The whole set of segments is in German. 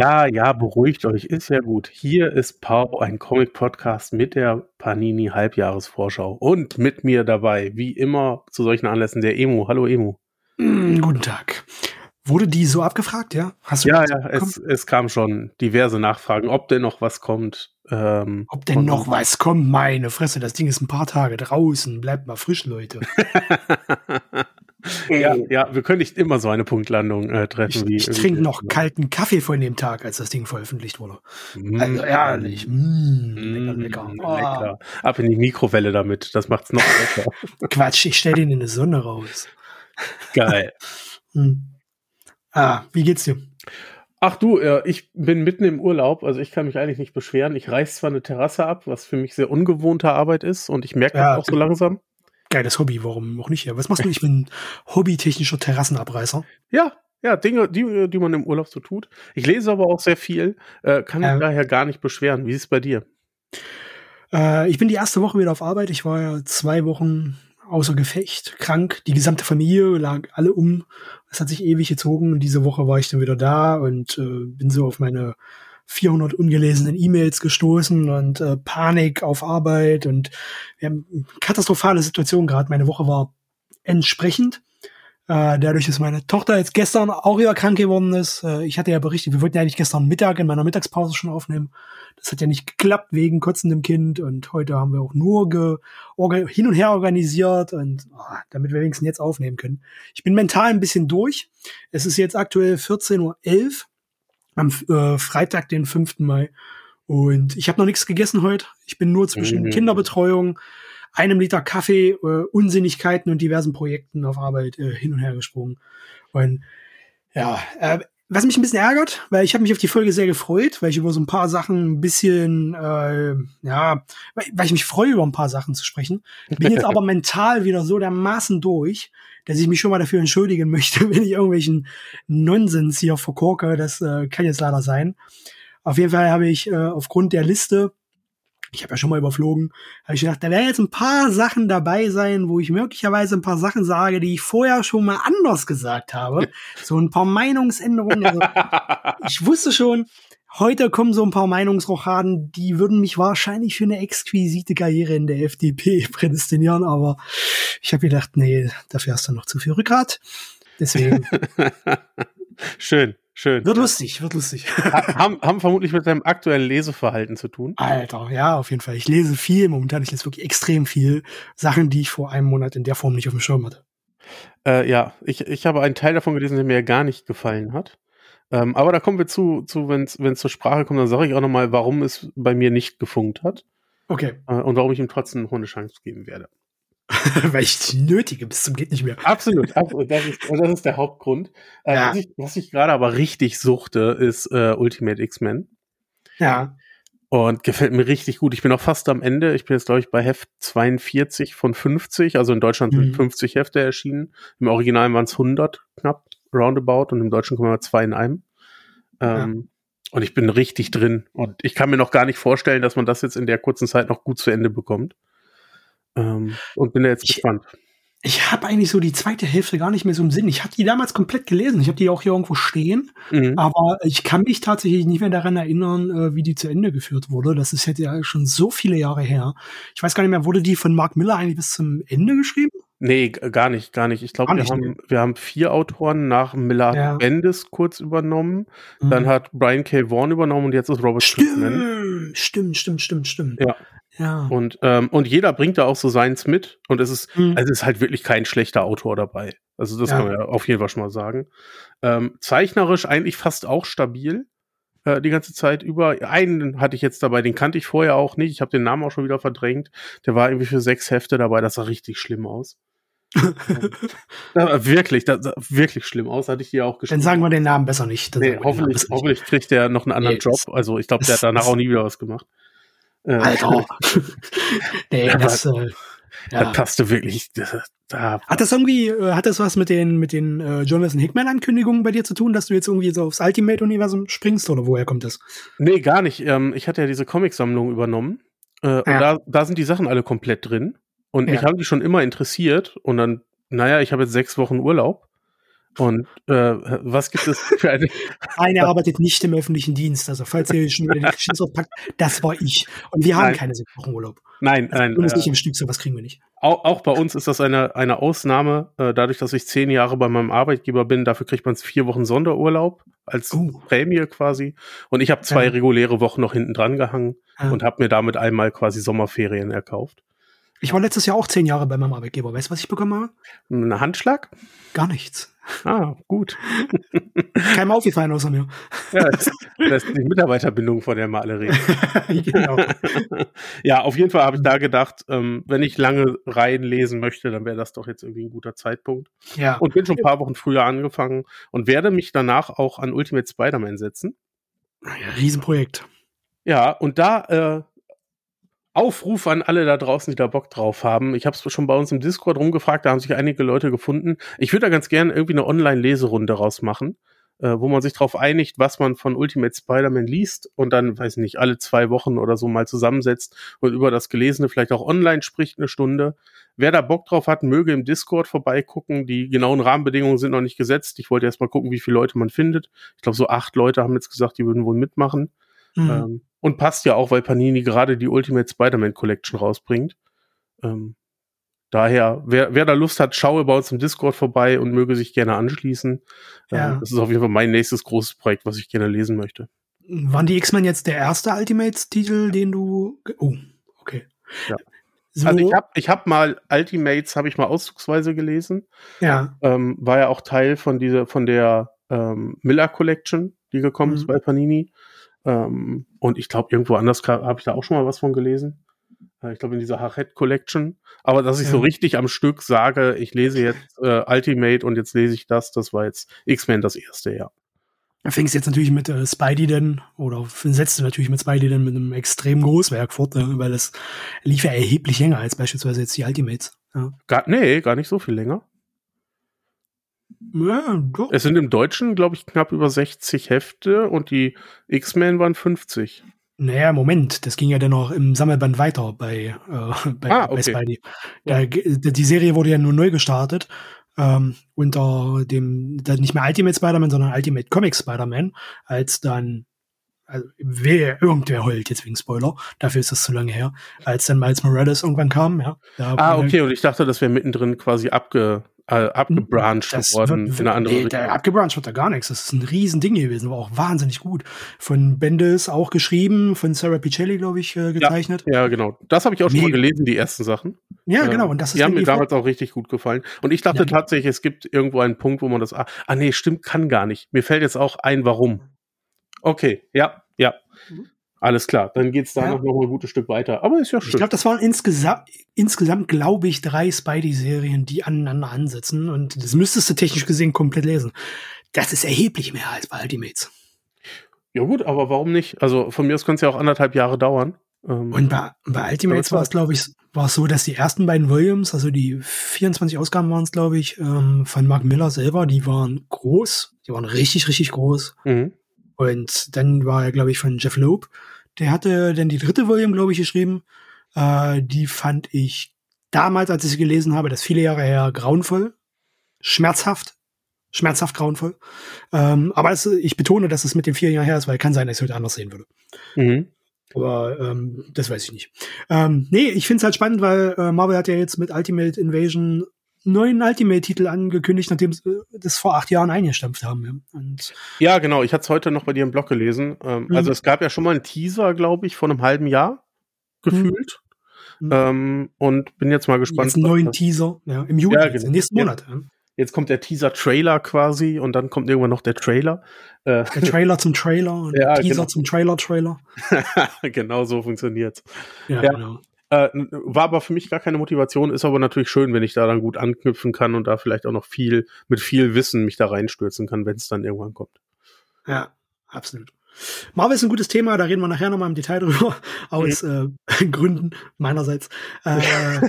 Ja, ja, beruhigt euch, ist ja gut. Hier ist Pau, ein Comic-Podcast mit der Panini-Halbjahresvorschau und mit mir dabei, wie immer zu solchen Anlässen, der Emu. Hallo Emu. Mm, guten Tag. Wurde die so abgefragt, ja? Hast du ja, ja, es, es kam schon diverse Nachfragen, ob denn noch was kommt. Ähm, ob denn noch was kommt? Meine Fresse, das Ding ist ein paar Tage draußen. Bleibt mal frisch, Leute. ja, ja, wir können nicht immer so eine Punktlandung äh, treffen. Ich, ich trinke noch kalten Kaffee von dem Tag, als das Ding veröffentlicht wurde. Mm, also ehrlich, mm, lecker, lecker. Oh. lecker. Ab in die Mikrowelle damit, das macht's noch besser. Quatsch, ich stelle den in die Sonne raus. Geil. hm. Ah, wie geht's dir? Ach du, äh, ich bin mitten im Urlaub, also ich kann mich eigentlich nicht beschweren. Ich reiß zwar eine Terrasse ab, was für mich sehr ungewohnte Arbeit ist und ich merke ja, das auch so langsam. Geiles Hobby, warum auch nicht? Ja, was machst du? Ich bin hobbytechnischer Terrassenabreißer. Ja, ja, Dinge, die, die man im Urlaub so tut. Ich lese aber auch sehr viel, äh, kann mich daher gar nicht beschweren. Wie ist es bei dir? Äh, ich bin die erste Woche wieder auf Arbeit. Ich war ja zwei Wochen außer Gefecht, krank. Die gesamte Familie lag alle um. Es hat sich ewig gezogen und diese Woche war ich dann wieder da und äh, bin so auf meine 400 ungelesenen E-Mails gestoßen und äh, Panik auf Arbeit und wir haben katastrophale Situation gerade. Meine Woche war entsprechend. Äh, dadurch, dass meine Tochter jetzt gestern auch wieder krank geworden ist. Äh, ich hatte ja berichtet, wir wollten ja eigentlich gestern Mittag in meiner Mittagspause schon aufnehmen. Das hat ja nicht geklappt wegen kotzendem Kind und heute haben wir auch nur hin und her organisiert und oh, damit wir wenigstens jetzt aufnehmen können. Ich bin mental ein bisschen durch. Es ist jetzt aktuell 14.11 Uhr am äh, Freitag, den 5. Mai. Und ich habe noch nichts gegessen heute. Ich bin nur zwischen mhm. Kinderbetreuung, einem Liter Kaffee, äh, Unsinnigkeiten und diversen Projekten auf Arbeit äh, hin und her gesprungen. Und ja, äh, was mich ein bisschen ärgert, weil ich habe mich auf die Folge sehr gefreut, weil ich über so ein paar Sachen ein bisschen, äh, ja, weil ich mich freue, über ein paar Sachen zu sprechen. Bin jetzt aber mental wieder so dermaßen durch, dass ich mich schon mal dafür entschuldigen möchte, wenn ich irgendwelchen Nonsens hier verkorke. Das äh, kann jetzt leider sein. Auf jeden Fall habe ich äh, aufgrund der Liste ich habe ja schon mal überflogen, habe ich gedacht, da werden jetzt ein paar Sachen dabei sein, wo ich möglicherweise ein paar Sachen sage, die ich vorher schon mal anders gesagt habe. So ein paar Meinungsänderungen. Also, ich wusste schon, heute kommen so ein paar Meinungsrochaden, die würden mich wahrscheinlich für eine exquisite Karriere in der FDP prädestinieren, aber ich habe gedacht, nee, dafür hast du noch zu viel Rückgrat. Deswegen. Schön. Schön. Wird lustig, wird lustig. haben, haben vermutlich mit deinem aktuellen Leseverhalten zu tun. Alter, ja, auf jeden Fall. Ich lese viel momentan. Ich lese wirklich extrem viel Sachen, die ich vor einem Monat in der Form nicht auf dem Schirm hatte. Äh, ja, ich, ich habe einen Teil davon gelesen, der mir gar nicht gefallen hat. Ähm, aber da kommen wir zu, zu wenn es zur Sprache kommt, dann sage ich auch nochmal, warum es bei mir nicht gefunkt hat. Okay. Äh, und warum ich ihm trotzdem noch eine Chance geben werde. Weil ich die nötige bis zum geht nicht mehr. Absolut, absolut. Das ist, das ist der Hauptgrund. Äh, ja. Was ich, ich gerade aber richtig suchte, ist äh, Ultimate X-Men. Ja. Und gefällt mir richtig gut. Ich bin auch fast am Ende. Ich bin jetzt, glaube ich, bei Heft 42 von 50. Also in Deutschland mhm. sind 50 Hefte erschienen. Im Original waren es 100 knapp, roundabout. Und im Deutschen kommen wir zwei in einem. Ähm, ja. Und ich bin richtig drin. Und ich kann mir noch gar nicht vorstellen, dass man das jetzt in der kurzen Zeit noch gut zu Ende bekommt. Ähm, und bin jetzt ich, gespannt. Ich habe eigentlich so die zweite Hälfte gar nicht mehr so im Sinn. Ich habe die damals komplett gelesen. Ich habe die auch hier irgendwo stehen. Mhm. Aber ich kann mich tatsächlich nicht mehr daran erinnern, äh, wie die zu Ende geführt wurde. Das ist jetzt ja schon so viele Jahre her. Ich weiß gar nicht mehr, wurde die von Mark Miller eigentlich bis zum Ende geschrieben? Nee, gar nicht, gar nicht. Ich glaube, wir, haben, wir haben vier Autoren nach Miller ja. Bendis kurz übernommen. Mhm. Dann hat Brian K. Vaughan übernommen und jetzt ist Robert Stimmt, stimmt, stimmt, stimmt, stimmt. Ja. Ja. Und, ähm, und jeder bringt da auch so seins mit. Und es ist, mhm. also es ist halt wirklich kein schlechter Autor dabei. Also das ja. kann man ja auf jeden Fall schon mal sagen. Ähm, zeichnerisch eigentlich fast auch stabil. Äh, die ganze Zeit über. Einen hatte ich jetzt dabei, den kannte ich vorher auch nicht. Ich habe den Namen auch schon wieder verdrängt. Der war irgendwie für sechs Hefte dabei. Das sah richtig schlimm aus. ja, wirklich, das sah wirklich schlimm aus, hatte ich dir auch geschrieben. Dann sagen wir den Namen besser nicht. Nee, hoffentlich, hoffentlich kriegt der noch einen anderen nee, Job. Also ich glaube, der hat danach auch nie wieder was gemacht. Äh, Alter. nee, das, äh, ja. das passte wirklich. Da, hat das irgendwie, äh, hat das was mit den, mit den äh, Jonathan Hickman-Ankündigungen bei dir zu tun, dass du jetzt irgendwie so aufs Ultimate-Universum springst oder woher kommt das? Nee, gar nicht. Ähm, ich hatte ja diese Comicsammlung übernommen. Äh, ja. Und da, da sind die Sachen alle komplett drin. Und ja. mich haben die schon immer interessiert. Und dann, naja, ich habe jetzt sechs Wochen Urlaub. Und äh, was gibt es für eine? Eine arbeitet nicht im öffentlichen Dienst. Also falls ihr schon wieder den Schiss packt, das war ich. Und wir haben Nein. keine sechs Wochen Urlaub. Nein, Also nein. uns Äh, nicht im Stück, sowas kriegen wir nicht. auch, auch bei uns ist das eine, eine Ausnahme. Äh, dadurch, dass ich zehn Jahre bei meinem Arbeitgeber bin, dafür kriegt man vier Wochen Sonderurlaub als Oh. Prämie quasi. Und ich habe zwei Ja. reguläre Wochen noch hinten dran gehangen Ja. und habe mir damit einmal quasi Sommerferien erkauft. Ich war letztes Jahr auch zehn Jahre bei meinem Arbeitgeber. Weißt du, was ich bekommen habe? Ein Handschlag? Gar nichts. Ah, gut. Keinem aufgefallen außer mir. Ja, das, das ist die Mitarbeiterbindung, von der wir alle reden. genau. ja, auf jeden Fall habe ich da gedacht, ähm, wenn ich lange Reihen lesen möchte, dann wäre das doch jetzt irgendwie ein guter Zeitpunkt. Ja. Und bin schon ein paar Wochen früher angefangen und werde mich danach auch an Ultimate Spider-Man setzen. ja, Riesenprojekt. Ja, und da äh, Aufruf an alle da draußen, die da Bock drauf haben. Ich habe es schon bei uns im Discord rumgefragt, da haben sich einige Leute gefunden. Ich würde da ganz gerne irgendwie eine Online-Leserunde rausmachen, äh, wo man sich darauf einigt, was man von Ultimate Spider-Man liest und dann, weiß nicht, alle zwei Wochen oder so mal zusammensetzt und über das Gelesene vielleicht auch online spricht eine Stunde. Wer da Bock drauf hat, möge im Discord vorbeigucken. Die genauen Rahmenbedingungen sind noch nicht gesetzt. Ich wollte erst mal gucken, wie viele Leute man findet. Ich glaube, so acht Leute haben jetzt gesagt, die würden wohl mitmachen. Mhm. Ähm, und passt ja auch, weil Panini gerade die Ultimate Spider-Man Collection rausbringt. Ähm, daher, wer, wer da Lust hat, schaue bei uns im Discord vorbei und möge sich gerne anschließen. Ja. Ähm, das ist auf jeden Fall mein nächstes großes Projekt, was ich gerne lesen möchte. Waren die X-Men jetzt der erste Ultimates-Titel, den du. Oh, okay. Ja. So, Also ich habe ich hab mal Ultimates, habe ich mal auszugsweise gelesen. ja. Ähm, war ja auch Teil von dieser, von der ähm, Miller Collection, die gekommen ist Mhm. bei Panini. Ähm, und ich glaube, irgendwo anders habe ich da auch schon mal was von gelesen. Äh, Ich glaube, in dieser Hachette Collection. Aber dass ich so richtig am Stück sage, ich lese jetzt äh, Ultimate und jetzt lese ich das, das war jetzt X-Men das erste, ja. Da fängst jetzt natürlich mit äh, Spidey denn, oder setzt du natürlich mit Spidey denn mit einem extrem Großwerk fort, ne, weil es lief ja erheblich länger als beispielsweise jetzt die Ultimates. Ja, Gar, nee, gar nicht so viel länger. Ja doch. Es sind im Deutschen, glaube ich, knapp über 60 Hefte und die X-Men waren 50. Naja, Moment, das ging ja dann noch im Sammelband weiter bei, äh, bei, Ah, bei okay. Spidey. Da, die Serie wurde ja nur neu gestartet. Ähm, unter dem, nicht mehr Ultimate Spider-Man, sondern Ultimate Comic Spider-Man, als dann, also wer, irgendwer heult jetzt wegen Spoiler, dafür ist das zu lange her, als dann Miles Morales irgendwann kam, ja. Ah, okay, und ich dachte, das wäre mittendrin quasi abge, äh, abgebrancht Das worden wird, in eine andere nee, Richtung. abgebrancht wird da gar nichts. Das ist ein Riesending gewesen, war auch wahnsinnig gut. Von Bendis auch geschrieben, von Sarah Pichelli, glaube ich, äh, gezeichnet. Ja, genau. Das habe ich auch schon mal Nee. gelesen, die ersten Sachen. Ja, Äh, genau. Und das ist die haben mir damals auch richtig gut gefallen. Und ich dachte Ja. tatsächlich, es gibt irgendwo einen Punkt, wo man das. Ah, ah, nee, stimmt, kann gar nicht. Mir fällt jetzt auch ein, warum. Okay, ja, ja. Mhm. Alles klar. Dann geht's da Ja. noch, mal ein gutes Stück weiter. Aber ist ja Ich schön. glaube, das waren insgesamt, insgesamt glaube ich, drei Spidey-Serien, die aneinander ansetzen. Und das müsstest du technisch gesehen komplett lesen. Das ist erheblich mehr als bei Ultimates. ja, gut, aber warum nicht? Also von mir aus könnte es ja auch anderthalb Jahre dauern. Ähm, Und bei, bei Ultimates war es, glaube ich, war es so, dass die ersten beiden Volumes, also die 24 Ausgaben waren es, glaube ich, ähm, von Mark Miller selber, die waren groß. Die waren richtig, richtig groß. mhm. Und dann war er, glaube ich, von Jeff Loeb. Der hatte dann die dritte Volume, glaube ich, geschrieben. Äh, die fand ich damals, als ich sie gelesen habe, das viele Jahre her, grauenvoll. Schmerzhaft. Schmerzhaft grauenvoll. Ähm, aber es, ich betone, dass es mit den vier Jahren her ist, weil kann sein, dass ich heute anders sehen würde. Mhm. Aber ähm, das weiß ich nicht. Ähm, nee, ich finde es halt spannend, weil äh, Marvel hat ja jetzt mit Ultimate Invasion neuen Ultimate-Titel angekündigt, nachdem sie äh, das vor acht Jahren eingestampft haben. Ja. Und Ja, genau. Ich hatte es heute noch bei dir im Blog gelesen. Ähm, Mhm. Also es gab ja schon mal einen Teaser, glaube ich, vor einem halben Jahr gefühlt. Mhm. Ähm, und bin jetzt mal gespannt. jetzt einen neuen Teaser, ja, im Juli, Ja, genau. im nächsten. Monat. Ja. Jetzt kommt der Teaser-Trailer quasi und dann kommt irgendwann noch der Trailer. Äh, Der Trailer zum Trailer und Ja, der Teaser genau. zum Trailer-Trailer. genau so funktioniert's. Ja, Ja. genau. Äh, war aber für mich gar keine Motivation, ist aber natürlich schön, wenn ich da dann gut anknüpfen kann und da vielleicht auch noch viel, mit viel Wissen mich da reinstürzen kann, wenn es dann irgendwann kommt. Ja, absolut. Marvel ist ein gutes Thema, da reden wir nachher nochmal im Detail drüber, aus äh, Gründen meinerseits. Äh,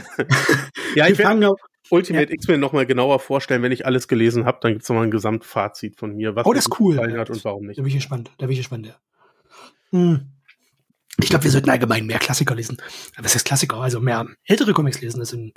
Ja, ich werde Ultimate X-Men noch mal genauer vorstellen, wenn ich alles gelesen habe, dann gibt's noch mal ein Gesamtfazit von mir, was Oh, mir das gut cool. gefallen hat und warum nicht. Da bin ich gespannt, da bin ich gespannt, ja. Hm. Ich glaube, wir sollten allgemein mehr Klassiker lesen. Was heißt Klassiker? Also mehr ältere Comics lesen. Das sind,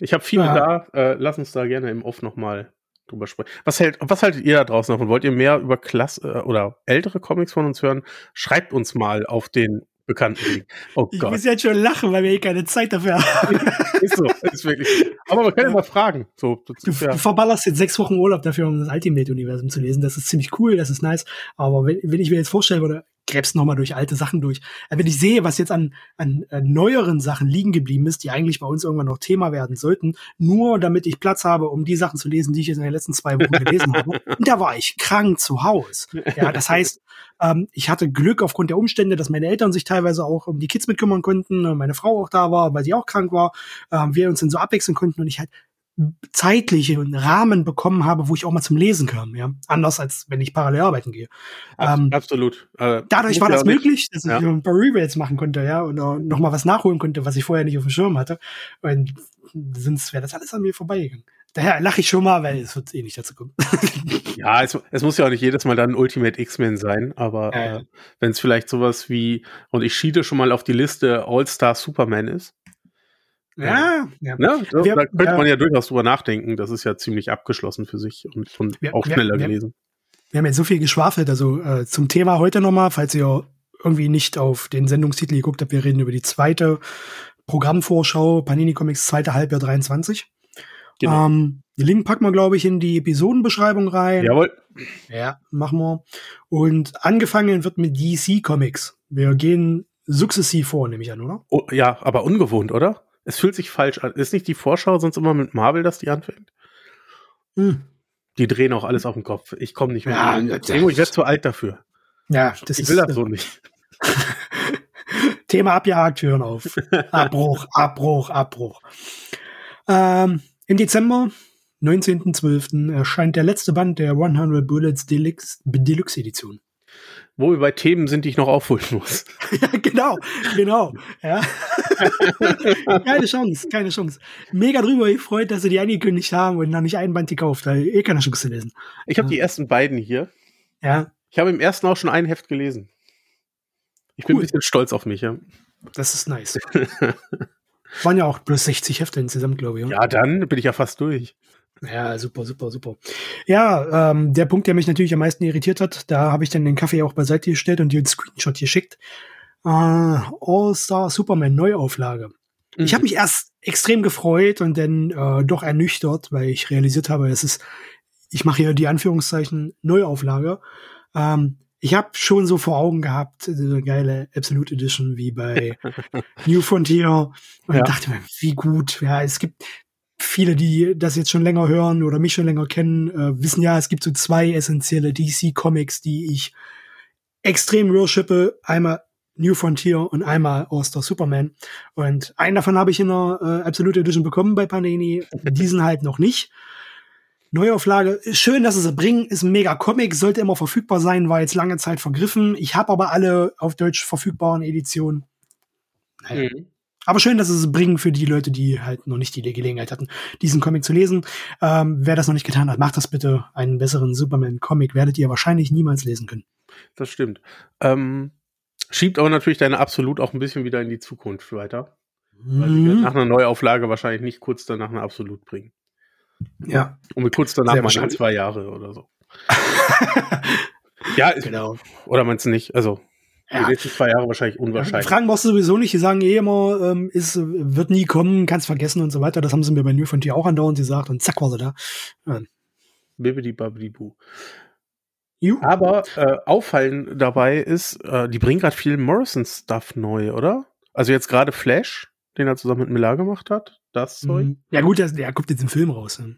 Ich habe viele Ja. da, äh, lass uns da gerne im Off noch mal drüber sprechen. Was hält, was haltet ihr da draußen davon? Wollt ihr mehr über Klasse äh, oder ältere Comics von uns hören? Schreibt uns mal auf den bekannten Weg. Oh ich Gott. muss jetzt schon lachen, weil wir eh keine Zeit dafür haben. ist so, ist wirklich. Aber man kann ja mal fragen. So, du, ja. du, verballerst jetzt sechs Wochen Urlaub dafür, um das Ultimate-Universum zu lesen. Das ist ziemlich cool, das ist nice. Aber wenn, wenn ich mir jetzt vorstellen würde, gräbst noch mal durch alte Sachen durch. Aber wenn ich sehe, was jetzt an, an, an neueren Sachen liegen geblieben ist, die eigentlich bei uns irgendwann noch Thema werden sollten, nur damit ich Platz habe, um die Sachen zu lesen, die ich jetzt in den letzten zwei Wochen gelesen habe. Und da war ich krank zu Hause. Ja, das heißt, ähm, ich hatte Glück aufgrund der Umstände, dass meine Eltern sich teilweise auch um die Kids mitkümmern konnten, meine Frau auch da war, weil sie auch krank war, ähm, wir uns dann so abwechseln konnten und ich halt zeitlichen Rahmen bekommen habe, wo ich auch mal zum Lesen kam, ja. Anders als wenn ich parallel arbeiten gehe. Ähm, Absolut. Äh, dadurch war das möglich, dass ja. ich ein paar Rewrites machen konnte, ja, und noch mal was nachholen konnte, was ich vorher nicht auf dem Schirm hatte. Und sonst wäre das alles an mir vorbeigegangen. Daher lache ich schon mal, weil es wird eh nicht dazu kommen. ja, es, es, muss ja auch nicht jedes Mal dann Ultimate X-Men sein, aber äh. äh, wenn es vielleicht sowas wie, und ich schiede schon mal auf die Liste All-Star Superman ist, ja, ja. Ne? So, wir, da könnte ja. man ja durchaus drüber nachdenken. Das ist ja ziemlich abgeschlossen für sich und, und wir, auch schneller wir, gelesen. Wir haben jetzt so viel geschwafelt. Also äh, zum Thema heute nochmal, falls ihr irgendwie nicht auf den Sendungstitel geguckt habt, wir reden über die zweite Programmvorschau Panini Comics zweite Halbjahr 23. Genau. Ähm, den Link packen wir, glaube ich, in die Episodenbeschreibung rein. Jawohl. Ja, machen wir. Und angefangen wird mit DC Comics. Wir gehen sukzessiv vor, nehme ich an, oder? Oh, ja, aber ungewohnt, oder? Es fühlt sich falsch an. Ist nicht die Vorschau sonst immer mit Marvel, dass die anfängt? Hm. Die drehen auch alles auf den Kopf. Ich komme nicht mehr. Ja, Emo, ich werde zu alt dafür. Ja, das ich ist, will das so nicht. Thema abgehakt, hören auf. Abbruch, Abbruch, Abbruch. Ähm, Im Dezember, 19.12., erscheint der letzte Band der 100 Bullets Deluxe, Deluxe Edition wo wir bei Themen sind, die ich noch aufholen muss. ja, genau, genau. Ja. keine Chance, keine Chance. Mega drüber gefreut, dass sie die angekündigt haben und noch nicht einen Band gekauft. Eh keine Chance zu lesen. Ich habe ja. die ersten beiden hier. Ja. Ich habe im ersten auch schon ein Heft gelesen. Ich cool. bin ein bisschen stolz auf mich, ja. Das ist nice. Waren ja auch bloß 60 Hefte insgesamt, glaube ich. Oder? Ja, dann bin ich ja fast durch. Ja, super, super, super. Ja, ähm, der Punkt, der mich natürlich am meisten irritiert hat, da habe ich dann den Kaffee auch beiseite gestellt und dir einen Screenshot geschickt. Äh, All-Star Superman Neuauflage. Mhm. Ich habe mich erst extrem gefreut und dann äh, doch ernüchtert, weil ich realisiert habe, es ist, ich mache hier die Anführungszeichen Neuauflage. Ähm, ich habe schon so vor Augen gehabt, so eine geile Absolute Edition wie bei New Frontier und ja. dachte mir, wie gut. Ja, es gibt viele, die das jetzt schon länger hören oder mich schon länger kennen, äh, wissen ja, es gibt so zwei essentielle DC-Comics, die ich extrem worshipe. Einmal New Frontier und einmal All-Star Superman. Und einen davon habe ich in der äh, Absolute Edition bekommen bei Panini, diesen halt noch nicht. Neuauflage, schön, dass sie es bringen, ist ein mega Comic, sollte immer verfügbar sein, war jetzt lange Zeit vergriffen. Ich habe aber alle auf Deutsch verfügbaren Editionen. Naja. Mhm. Aber schön, dass es bringen für die Leute, die halt noch nicht die Gelegenheit hatten, diesen Comic zu lesen. Ähm, wer das noch nicht getan hat, macht das bitte. Einen besseren Superman-Comic werdet ihr wahrscheinlich niemals lesen können. Das stimmt. Ähm, schiebt aber natürlich deine Absolut auch ein bisschen wieder in die Zukunft weiter. Mhm. Weil sie mhm. nach einer Neuauflage wahrscheinlich nicht kurz danach eine Absolut bringen. Ja. Und kurz danach mal zwei Jahre oder so. ja, genau. Oder meinst du nicht? Also, ja. Die nächsten zwei Jahre wahrscheinlich unwahrscheinlich. Fragen brauchst du sowieso nicht. Die sagen eh immer, ähm, ist, wird nie kommen, kannst vergessen und so weiter. Das haben sie mir bei New Frontier auch andauernd gesagt und zack war sie da. Ja. Bibidi babidi bu. Aber äh, auffallen dabei ist, äh, die bringen gerade viel Morrison-Stuff neu, oder? Also jetzt gerade Flash, den er zusammen mit Miller gemacht hat. Das Zeug. Mhm. Ja gut, der, der kommt jetzt im Film raus. Ne?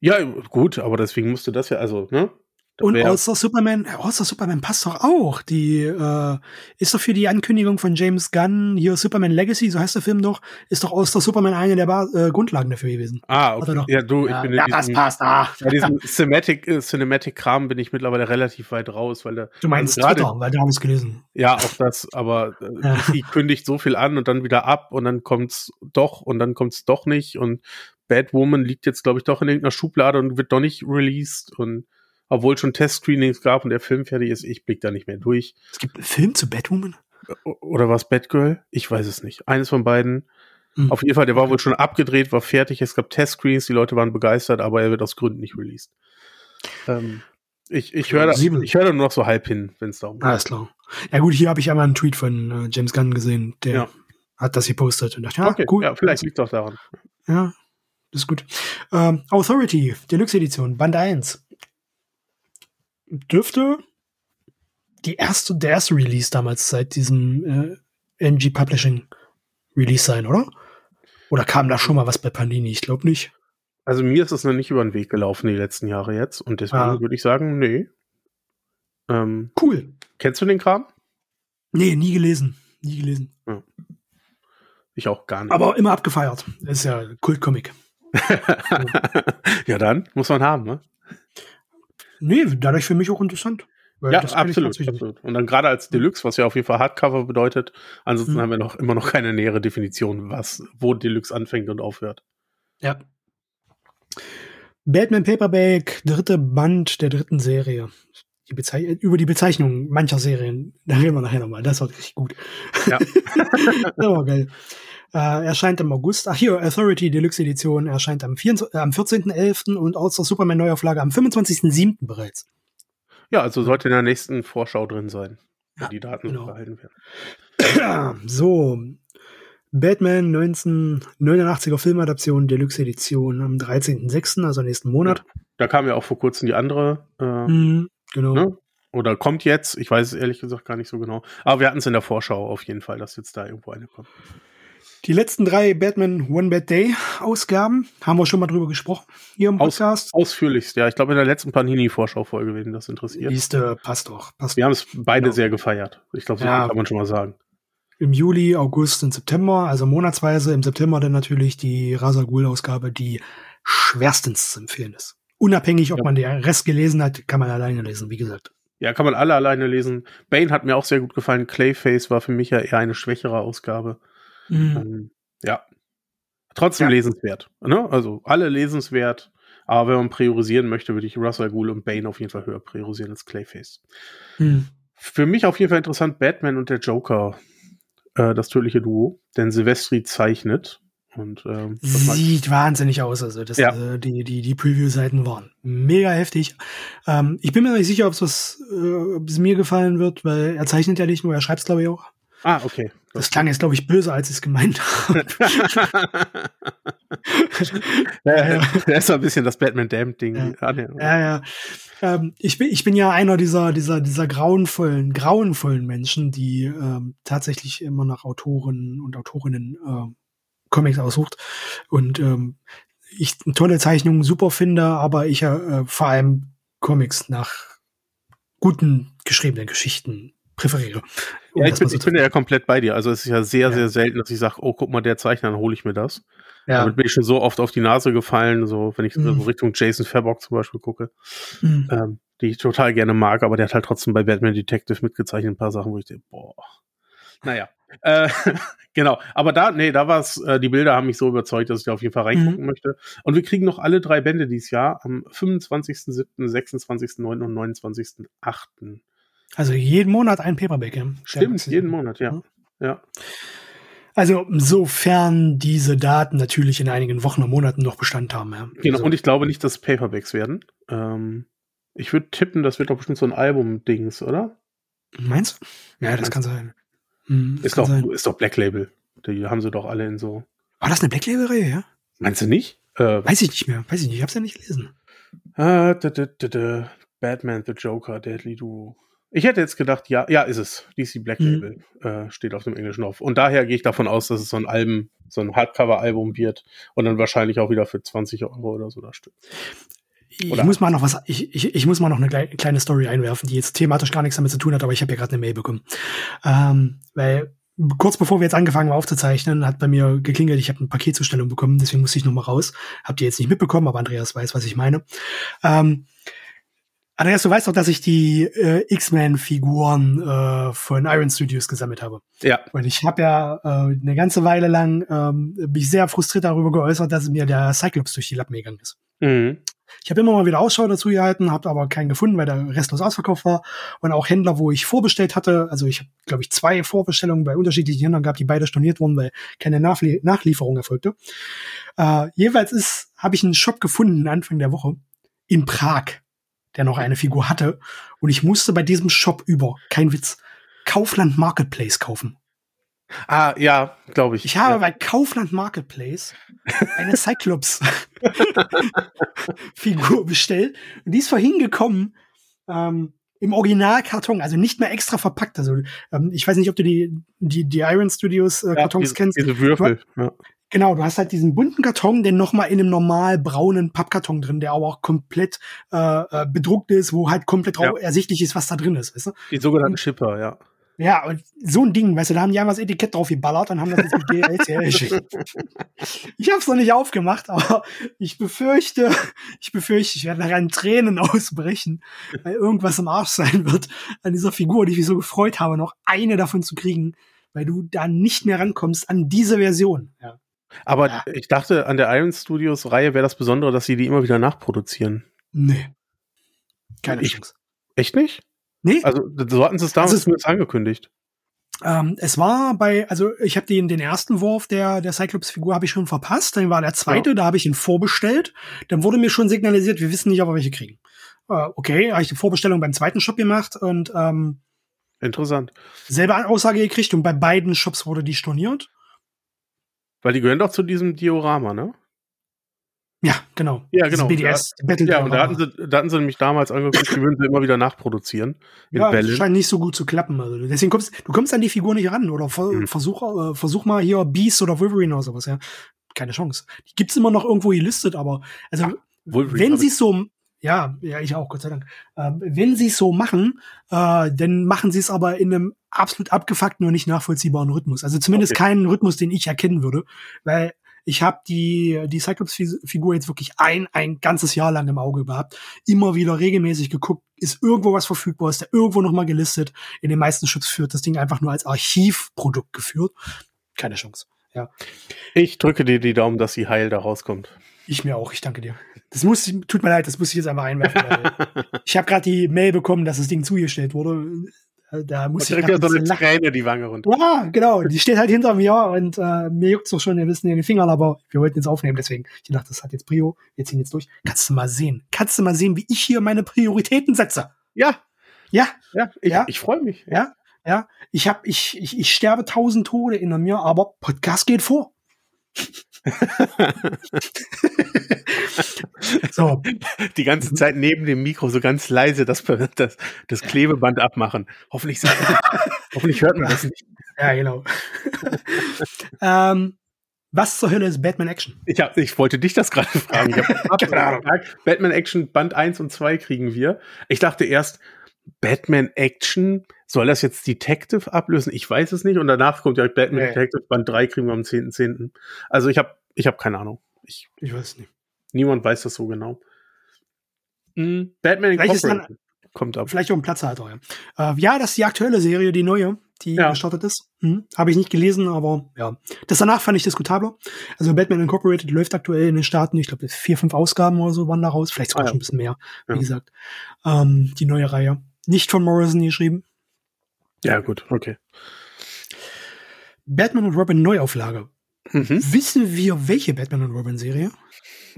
Ja, gut, aber deswegen musste das ja, also, ne? Und All-Star Superman, All-Star Superman passt doch auch. Die äh, ist doch für die Ankündigung von James Gunn, hier Superman Legacy, so heißt der Film doch, ist doch All-Star Superman eine der Bar äh, Grundlagen dafür gewesen. Ah, okay. Ja, du, ja, ich bin ja, das passt. Ah. Bei diesem Cinematic, äh, Cinematic-Kram bin ich mittlerweile relativ weit raus, weil da. Du meinst also Twitter, weil da habe ich gelesen. Ja, auch das, aber äh, ja. die kündigt so viel an und dann wieder ab und dann kommt's doch und dann kommt's doch nicht und Batwoman liegt jetzt, glaube ich, doch in irgendeiner Schublade und wird doch nicht released und obwohl schon Test-Screenings gab und der Film fertig ist, ich blick da nicht mehr durch. Es gibt einen Film zu Batwoman? Oder was Batgirl? Ich weiß es nicht. Eines von beiden. Mhm. Auf jeden Fall, der war wohl schon abgedreht, war fertig, es gab Testscreens, die Leute waren begeistert, aber er wird aus Gründen nicht released. Ähm, ich ich höre ich höre nur noch so halb hin, wenn es darum geht. Alles klar. Ja gut, hier habe ich einmal einen Tweet von äh, James Gunn gesehen, der ja. hat das gepostet und dachte, ja, okay, cool. Ja, vielleicht liegt doch daran. Ja, das ist gut. Ähm, Authority, Deluxe Edition, Band 1. Dürfte die erste, der erste Release damals seit diesem äh, NG Publishing Release sein, oder? Oder kam da schon mal was bei Panini? Ich glaube nicht. Also mir ist es noch nicht über den Weg gelaufen die letzten Jahre jetzt und deswegen ah. würde ich sagen, nee. Ähm, cool. Kennst du den Kram? Nee, nie gelesen. Nie gelesen. Ja. Ich auch gar nicht. Aber immer abgefeiert. Das ist ja Kultcomic. ja, dann muss man haben, ne? Nee, dadurch für mich auch interessant. ja, absolut, absolut. Und dann gerade als Deluxe, was ja auf jeden Fall Hardcover bedeutet. Ansonsten mhm. haben wir noch immer noch keine nähere Definition, was, wo Deluxe anfängt und aufhört. Ja. Batman Paperback, dritte Band der dritten Serie. Die über die Bezeichnung mancher Serien, da reden wir nachher nochmal. Das war richtig gut. Ja. das war geil. Äh, erscheint im August. Ach hier, Authority Deluxe Edition erscheint am, äh, am 14.11. und All Superman Neuauflage am 25.07. bereits. Ja, also sollte in der nächsten Vorschau drin sein, wenn ja, die Daten genau. behalten werden. So, Batman 1989er Filmadaption Deluxe Edition am 13.06., also nächsten Monat. Da kam ja auch vor kurzem die andere. Äh, mm, genau. Ne? Oder kommt jetzt, ich weiß es ehrlich gesagt gar nicht so genau. Aber wir hatten es in der Vorschau auf jeden Fall, dass jetzt da irgendwo eine kommt. Die letzten drei Batman One Bad Day Ausgaben haben wir schon mal drüber gesprochen hier im Podcast. Aus, ausführlichst, ja. Ich glaube in der letzten Panini-Vorschau-Folge, wenn das interessiert. Siehste, passt doch. Passt wir haben es beide genau. sehr gefeiert. Ich glaube, so ja. kann man schon mal sagen im Juli, August und September, also monatsweise. Im September dann natürlich die Rasagul-Ausgabe, die schwerstens zu empfehlen ist. Unabhängig, ob ja. man den Rest gelesen hat, kann man alleine lesen, wie gesagt. Ja, kann man alle alleine lesen. Bane hat mir auch sehr gut gefallen. Clayface war für mich ja eher eine schwächere Ausgabe. Mhm. Ähm, ja. Trotzdem ja. lesenswert. Ne? Also alle lesenswert. Aber wenn man priorisieren möchte, würde ich Russell Ghoul und Bane auf jeden Fall höher priorisieren als Clayface. Mhm. Für mich auf jeden Fall interessant, Batman und der Joker äh, das tödliche Duo, denn Silvestri zeichnet. Und, ähm, Sieht wahnsinnig aus, also das, ja. äh, die, die, die Preview-Seiten waren mega heftig. Ähm, ich bin mir nicht sicher, ob es äh, ob es mir gefallen wird, weil er zeichnet ja nicht nur, er schreibt es glaube ich auch. Ah, okay. Das klang jetzt, glaube ich, böse, als ich es gemeint habe. ja, ja. Das ist so ein bisschen das Batman-Damn-Ding. Ja, ah, ja. ja. Ähm, ich, bin, ich bin ja einer dieser, dieser, dieser grauenvollen, grauenvollen Menschen, die ähm, tatsächlich immer nach Autoren und Autorinnen äh, Comics aussucht. Und ähm, ich tolle Zeichnungen super finde, aber ich äh, vor allem Comics nach guten geschriebenen Geschichten präferiere. Um ja, ich bin, so ich bin ja komplett bei dir. Also es ist ja sehr, ja. sehr selten, dass ich sage, oh, guck mal, der Zeichner, dann hole ich mir das. Ja. Damit bin ich schon so oft auf die Nase gefallen, so wenn ich mhm. so Richtung Jason Fabok zum Beispiel gucke, mhm. ähm, die ich total gerne mag, aber der hat halt trotzdem bei Batman Detective mitgezeichnet ein paar Sachen, wo ich denke, boah, naja. Äh, genau, aber da, nee, da war es, äh, die Bilder haben mich so überzeugt, dass ich da auf jeden Fall reingucken mhm. möchte. Und wir kriegen noch alle drei Bände dieses Jahr am 25.07., 26.09. und 29.08. Also jeden Monat ein Paperback, ja. Stimmt, jeden Monat, ja. ja. Also sofern diese Daten natürlich in einigen Wochen und Monaten noch Bestand haben. Ja. Genau, also. und ich glaube nicht, dass Paperbacks werden. Ähm, ich würde tippen, das wird doch bestimmt so ein Album-Dings, oder? Meinst du? Ja, das kann sein. Hm, ist, kann doch, sein. ist doch Black Label. Die haben sie doch alle in so. War das eine Black Label-Reihe, ja? Meinst du nicht? Äh, Weiß ich nicht mehr. Weiß ich nicht. Ich hab's ja nicht gelesen. Ah, da, da, da, Batman, The Joker, Deadly Duo. Ich hätte jetzt gedacht, ja, ja, ist es. DC Black mhm. Label mhm. äh, steht auf dem Englischen auf. Und daher gehe ich davon aus, dass es so ein Album, so ein Hardcover-Album wird und dann wahrscheinlich auch wieder für 20 Euro oder so da steht. Ich muss mal noch was, ich, ich, ich muss mal noch eine kleine Story einwerfen, die jetzt thematisch gar nichts damit zu tun hat, aber ich habe ja gerade eine Mail bekommen. Ähm, weil kurz bevor wir jetzt angefangen haben aufzuzeichnen, hat bei mir geklingelt, ich habe eine Paketzustellung bekommen, deswegen musste ich noch mal raus. Habt ihr jetzt nicht mitbekommen, aber Andreas weiß, was ich meine. Ähm, Andreas, du weißt doch, dass ich die äh, X-Men-Figuren äh, von Iron Studios gesammelt habe. Ja. Und ich habe ja äh, eine ganze Weile lang ähm, mich sehr frustriert darüber geäußert, dass mir der Cyclops durch die Lappen gegangen ist. Mhm. Ich habe immer mal wieder Ausschau dazu gehalten, habe aber keinen gefunden, weil der restlos ausverkauft war. Und auch Händler, wo ich vorbestellt hatte, also ich habe, glaube ich, zwei Vorbestellungen bei unterschiedlichen Händlern gehabt, die beide storniert wurden, weil keine Nachlie Nachlieferung erfolgte. Äh, jeweils ist, habe ich einen Shop gefunden Anfang der Woche in Prag, der noch eine Figur hatte. Und ich musste bei diesem Shop über, kein Witz, Kaufland Marketplace kaufen. Ah, ja, glaube ich. Ich habe ja. bei Kaufland Marketplace eine Cyclops Figur bestellt. Und die ist vorhin gekommen, ähm, im Originalkarton, also nicht mehr extra verpackt. Also ähm, ich weiß nicht, ob du die, die, die Iron Studios äh, Kartons diese, kennst. Diese Würfel. Ja. Genau, du hast halt diesen bunten Karton, den nochmal in einem normal braunen Pappkarton drin, der aber auch komplett äh, äh, bedruckt ist, wo halt komplett Ja. ersichtlich ist, was da drin ist, weißt du? Die sogenannten Shipper, ja. Ja, und so ein Ding, weißt du, da haben die einmal das Etikett drauf geballert und haben das jetzt mit DHL geschickt. Ich habe es noch nicht aufgemacht, aber ich befürchte, ich befürchte, ich werde nachher in Tränen ausbrechen, weil irgendwas im Arsch sein wird an dieser Figur, die ich mich so gefreut habe, noch eine davon zu kriegen, weil du da nicht mehr rankommst an diese Version. Ja. Aber Ja. ich dachte, an der Iron Studios Reihe wäre das Besondere, dass sie die immer wieder nachproduzieren. Nee. Keine Ich- Chance. Echt nicht? Nee, Also, so hatten sie es damals Also angekündigt. Ähm, es war bei, also ich habe den, den ersten Wurf der, der Cyclops-Figur habe ich schon verpasst. Dann war der zweite, da habe ich ihn vorbestellt. Dann wurde mir schon signalisiert, wir wissen nicht, ob wir welche kriegen. Äh, okay, habe ich die Vorbestellung beim zweiten Shop gemacht und ähm, Interessant. selbe Aussage gekriegt und bei beiden Shops wurde die storniert. Weil die gehören doch zu diesem Diorama, ne? Ja, genau. Ja, genau. BDS, Battle Ja, und da hatten sie, da hatten sie nämlich damals angeguckt, die würden sie immer wieder nachproduzieren. Ja, das scheint nicht so gut zu klappen. Also deswegen kommst du kommst an die Figur nicht ran oder ver, Mhm. versuch, äh, versuch mal hier Beast oder Wolverine oder sowas. Ja, keine Chance. Die gibt's immer noch irgendwo gelistet, aber also Wolverine wenn sie ich- so, ja, ja, ich auch, Gott sei Dank. Ähm, wenn sie es so machen, äh, dann machen sie es aber in einem absolut abgefuckten und nicht nachvollziehbaren Rhythmus. Also zumindest Okay. keinen Rhythmus, den ich erkennen würde, weil ich habe die die Cyclops-Figur jetzt wirklich ein ein ganzes Jahr lang im Auge gehabt, immer wieder regelmäßig geguckt, ist irgendwo was verfügbar, ist da irgendwo noch mal gelistet. In den meisten Schutz führt das Ding einfach nur als Archivprodukt geführt. Keine Chance. Ja, Ich drücke dir die Daumen, dass sie heil da rauskommt. ich mir auch. Ich danke dir. Das muss, tut mir leid, das muss ich jetzt einfach einwerfen. Ich habe gerade die Mail bekommen, dass das Ding zugestellt wurde. Äh, Da muss Und ich direkt so ein eine lachen. Träne die Wange runter. Ja, genau. Die steht halt hinter mir und äh, mir juckt's doch schon ein bisschen in den Fingern, aber wir wollten jetzt aufnehmen, deswegen. Ich dachte, das hat jetzt Prio. Wir ziehen jetzt durch. Kannst du mal sehen. Kannst du mal sehen, wie ich hier meine Prioritäten setze. Ja, Ja, ja, ich, Ja. ich freue mich. ja, ja. Ich hab, ich, ich, ich sterbe tausend Tode in mir, aber Podcast geht vor. so, Die ganze Zeit neben dem Mikro so ganz leise das, das, das Klebeband abmachen. Hoffentlich, hoffentlich hört man das nicht. ja, genau. ähm, was zur Hölle ist Batman Action? Ich, hab, ich wollte dich das gerade fragen. Ich hab Batman Action Band 1 und 2 kriegen wir. Ich dachte erst, Batman Action, soll das jetzt Detective ablösen? Ich weiß es nicht. Und danach kommt ja Batman Nee. Detective Band 3 kriegen wir am 10.10. Also ich habe ich hab keine Ahnung. Ich, Ich weiß nicht. niemand weiß das so genau. Mm, Batman Vielleicht ist dann- Incorporated kommt ab. Vielleicht auch ein Platzhalter, ja. Äh, ja, das ist die aktuelle Serie, die neue, die Ja. gestartet ist. Hm, Habe ich nicht gelesen, aber ja. Das danach fand ich diskutabler. Also Batman Incorporated läuft aktuell in den Staaten, ich glaube, vier, fünf Ausgaben oder so waren da raus, vielleicht sogar Ah, ja. schon ein bisschen mehr, wie Ja. gesagt. Ähm, die neue Reihe. Nicht von Morrison geschrieben. Ja, gut, okay. Batman und Robin Neuauflage. Mhm. Wissen wir, welche Batman und Robin Serie?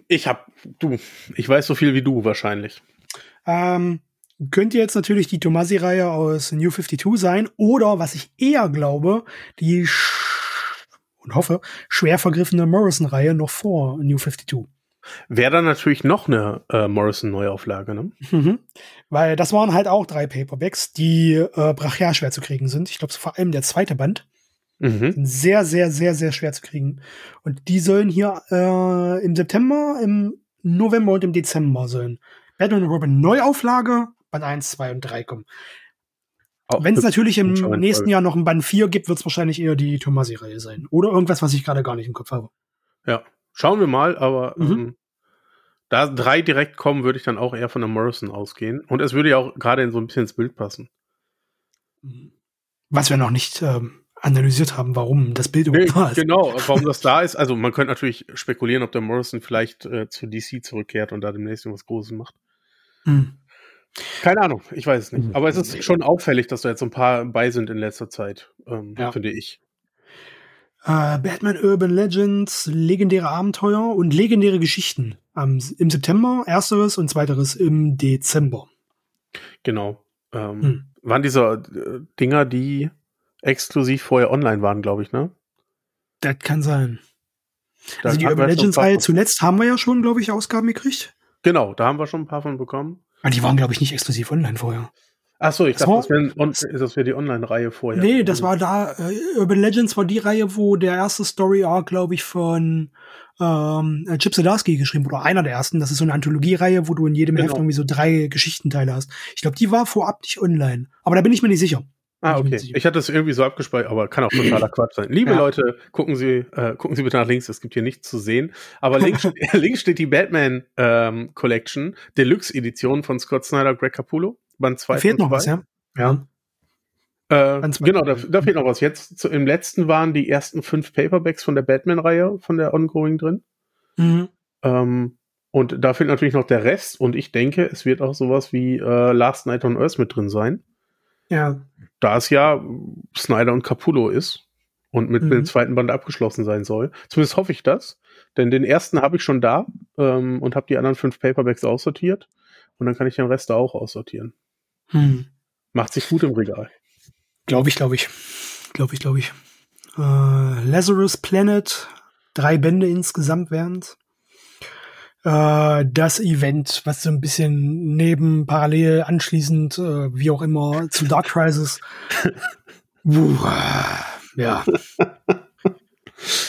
Ich hab, du, ich weiß so viel wie du wahrscheinlich. Ähm, könnte jetzt natürlich die Tomasi-Reihe aus New 52 sein oder, was ich eher glaube, die sch und hoffe, schwer vergriffene Morrison-Reihe noch vor New 52. Wäre dann natürlich noch eine äh, Morrison-Neuauflage, ne? Mhm. Weil das waren halt auch drei Paperbacks, die äh, brachial schwer zu kriegen sind. Ich glaube, vor allem der zweite Band Mhm. sehr, sehr, sehr, sehr schwer zu kriegen. Und die sollen hier äh, im September, im November und im Dezember sollen Batman und Robin Neuauflage, Band 1, 2 und 3 kommen. Wenn es natürlich im nächsten Folge. Jahr noch ein Band 4 gibt, wird es wahrscheinlich eher die Tomasi-Reihe sein. Oder irgendwas, was ich gerade gar nicht im Kopf habe. Ja, schauen wir mal, aber Mhm. ähm, da drei direkt kommen, würde ich dann auch eher von der Morrison ausgehen. Und es würde ja auch gerade in so ein bisschen ins Bild passen. Was wir noch nicht ähm, analysiert haben, warum das Bild überhaupt da ist. Genau, warum das da ist. Also man könnte natürlich spekulieren, ob der Morrison vielleicht äh, zu DC zurückkehrt und da demnächst irgendwas Großes macht. Hm. Keine Ahnung, ich weiß es nicht. Hm. Aber es ist schon auffällig, dass da jetzt so ein paar bei sind in letzter Zeit, ähm, ja. finde ich. Uh, Batman Urban Legends, legendäre Abenteuer und legendäre Geschichten. Um, Im September ersteres und zweiteres im Dezember. Genau. Ähm, hm. Waren diese äh, Dinger, die exklusiv vorher online waren, glaube ich, ne? Das kann sein. Da also die Urban Legends-Reihe zuletzt haben wir ja schon, glaube ich, Ausgaben gekriegt. Genau, da haben wir schon ein paar von bekommen. Aber die waren, glaube ich, nicht exklusiv online vorher. Ach so, ich das dachte, war, das wäre wär die Online-Reihe vorher. Nee, das war da, äh, Urban Legends war die Reihe, wo der erste Story-Arc, glaube ich, von ähm, Chip Zdarsky geschrieben wurde, oder einer der ersten. Das ist so eine Anthologie-Reihe, wo du in jedem genau. Heft irgendwie so drei Geschichtenteile hast. Ich glaube, die war vorab nicht online. Aber da bin ich mir nicht sicher. Ah, okay. Ich hatte es irgendwie so abgespeichert, aber kann auch totaler Quatsch sein. Liebe ja. Leute, gucken Sie, äh, gucken Sie bitte nach links, es gibt hier nichts zu sehen. Aber links, links steht die Batman ähm, Collection, Deluxe Edition von Scott Snyder, Greg Capullo. Band 2. Da fehlt noch was, ja? Ja. Äh, genau, da, da, fehlt noch was. Jetzt zu, im letzten waren die ersten fünf Paperbacks von der Batman-Reihe von der Ongoing drin. Mhm. Ähm, und da fehlt natürlich noch der Rest. Und ich denke, es wird auch sowas wie äh, Last Night on Earth mit drin sein. Ja. Da es ja Snyder und Capullo ist und mit, mhm. dem zweiten Band abgeschlossen sein soll. Zumindest hoffe ich das. Denn den ersten habe ich schon da ähm, und habe die anderen fünf Paperbacks aussortiert. Und dann kann ich den Rest da auch aussortieren. Hm. Macht sich gut im Regal. Glaube ich, glaube ich. Glaube ich, glaube ich. Äh, Lazarus Planet, drei Bände insgesamt wären äh, das Event, was so ein bisschen neben, parallel, anschließend, äh, wie auch immer, zu Dark Crisis. Ja.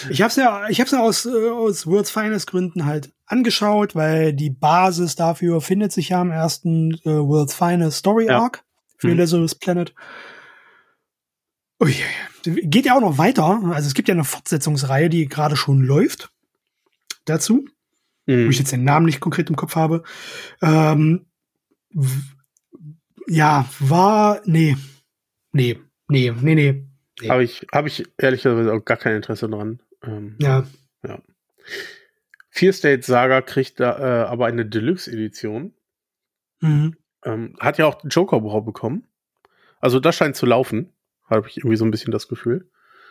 Ich habe es ja, ich habe es ja aus, äh, aus World's Finest Gründen halt angeschaut, weil die Basis dafür findet sich ja im ersten äh, World's Finest Story Arc ja. für mhm. Lazarus Planet. Ui, geht ja auch noch weiter. Also es gibt ja eine Fortsetzungsreihe, die gerade schon läuft. Dazu, mhm. wo ich jetzt den Namen nicht konkret im Kopf habe. Ähm, ja, war nee, nee, nee, nee, nee. Habe ich, hab ich ehrlicherweise auch gar kein Interesse dran. Ähm, ja. ja. Fear State Saga kriegt da äh, aber eine Deluxe-Edition. Mhm. Ähm, hat ja auch Joker War bekommen. Also das scheint zu laufen. Habe ich irgendwie so ein bisschen das Gefühl.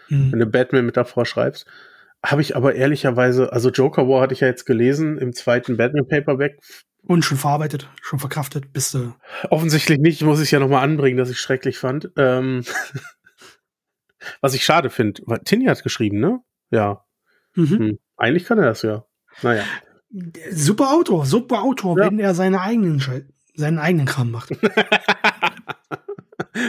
Mhm. Wenn du Batman mit davor schreibst. Habe ich aber ehrlicherweise, also Joker War hatte ich ja jetzt gelesen im zweiten Batman Paperback. Und schon verarbeitet, schon verkraftet, bist du. Offensichtlich nicht, muss ich ja nochmal anbringen, dass ich schrecklich fand. Ähm Was ich schade finde. Tini hat geschrieben, ne? Ja. Mhm. Hm. Eigentlich kann er das ja. Naja. Super Autor, super Autor, ja. wenn er seine eigenen, seinen eigenen Kram macht.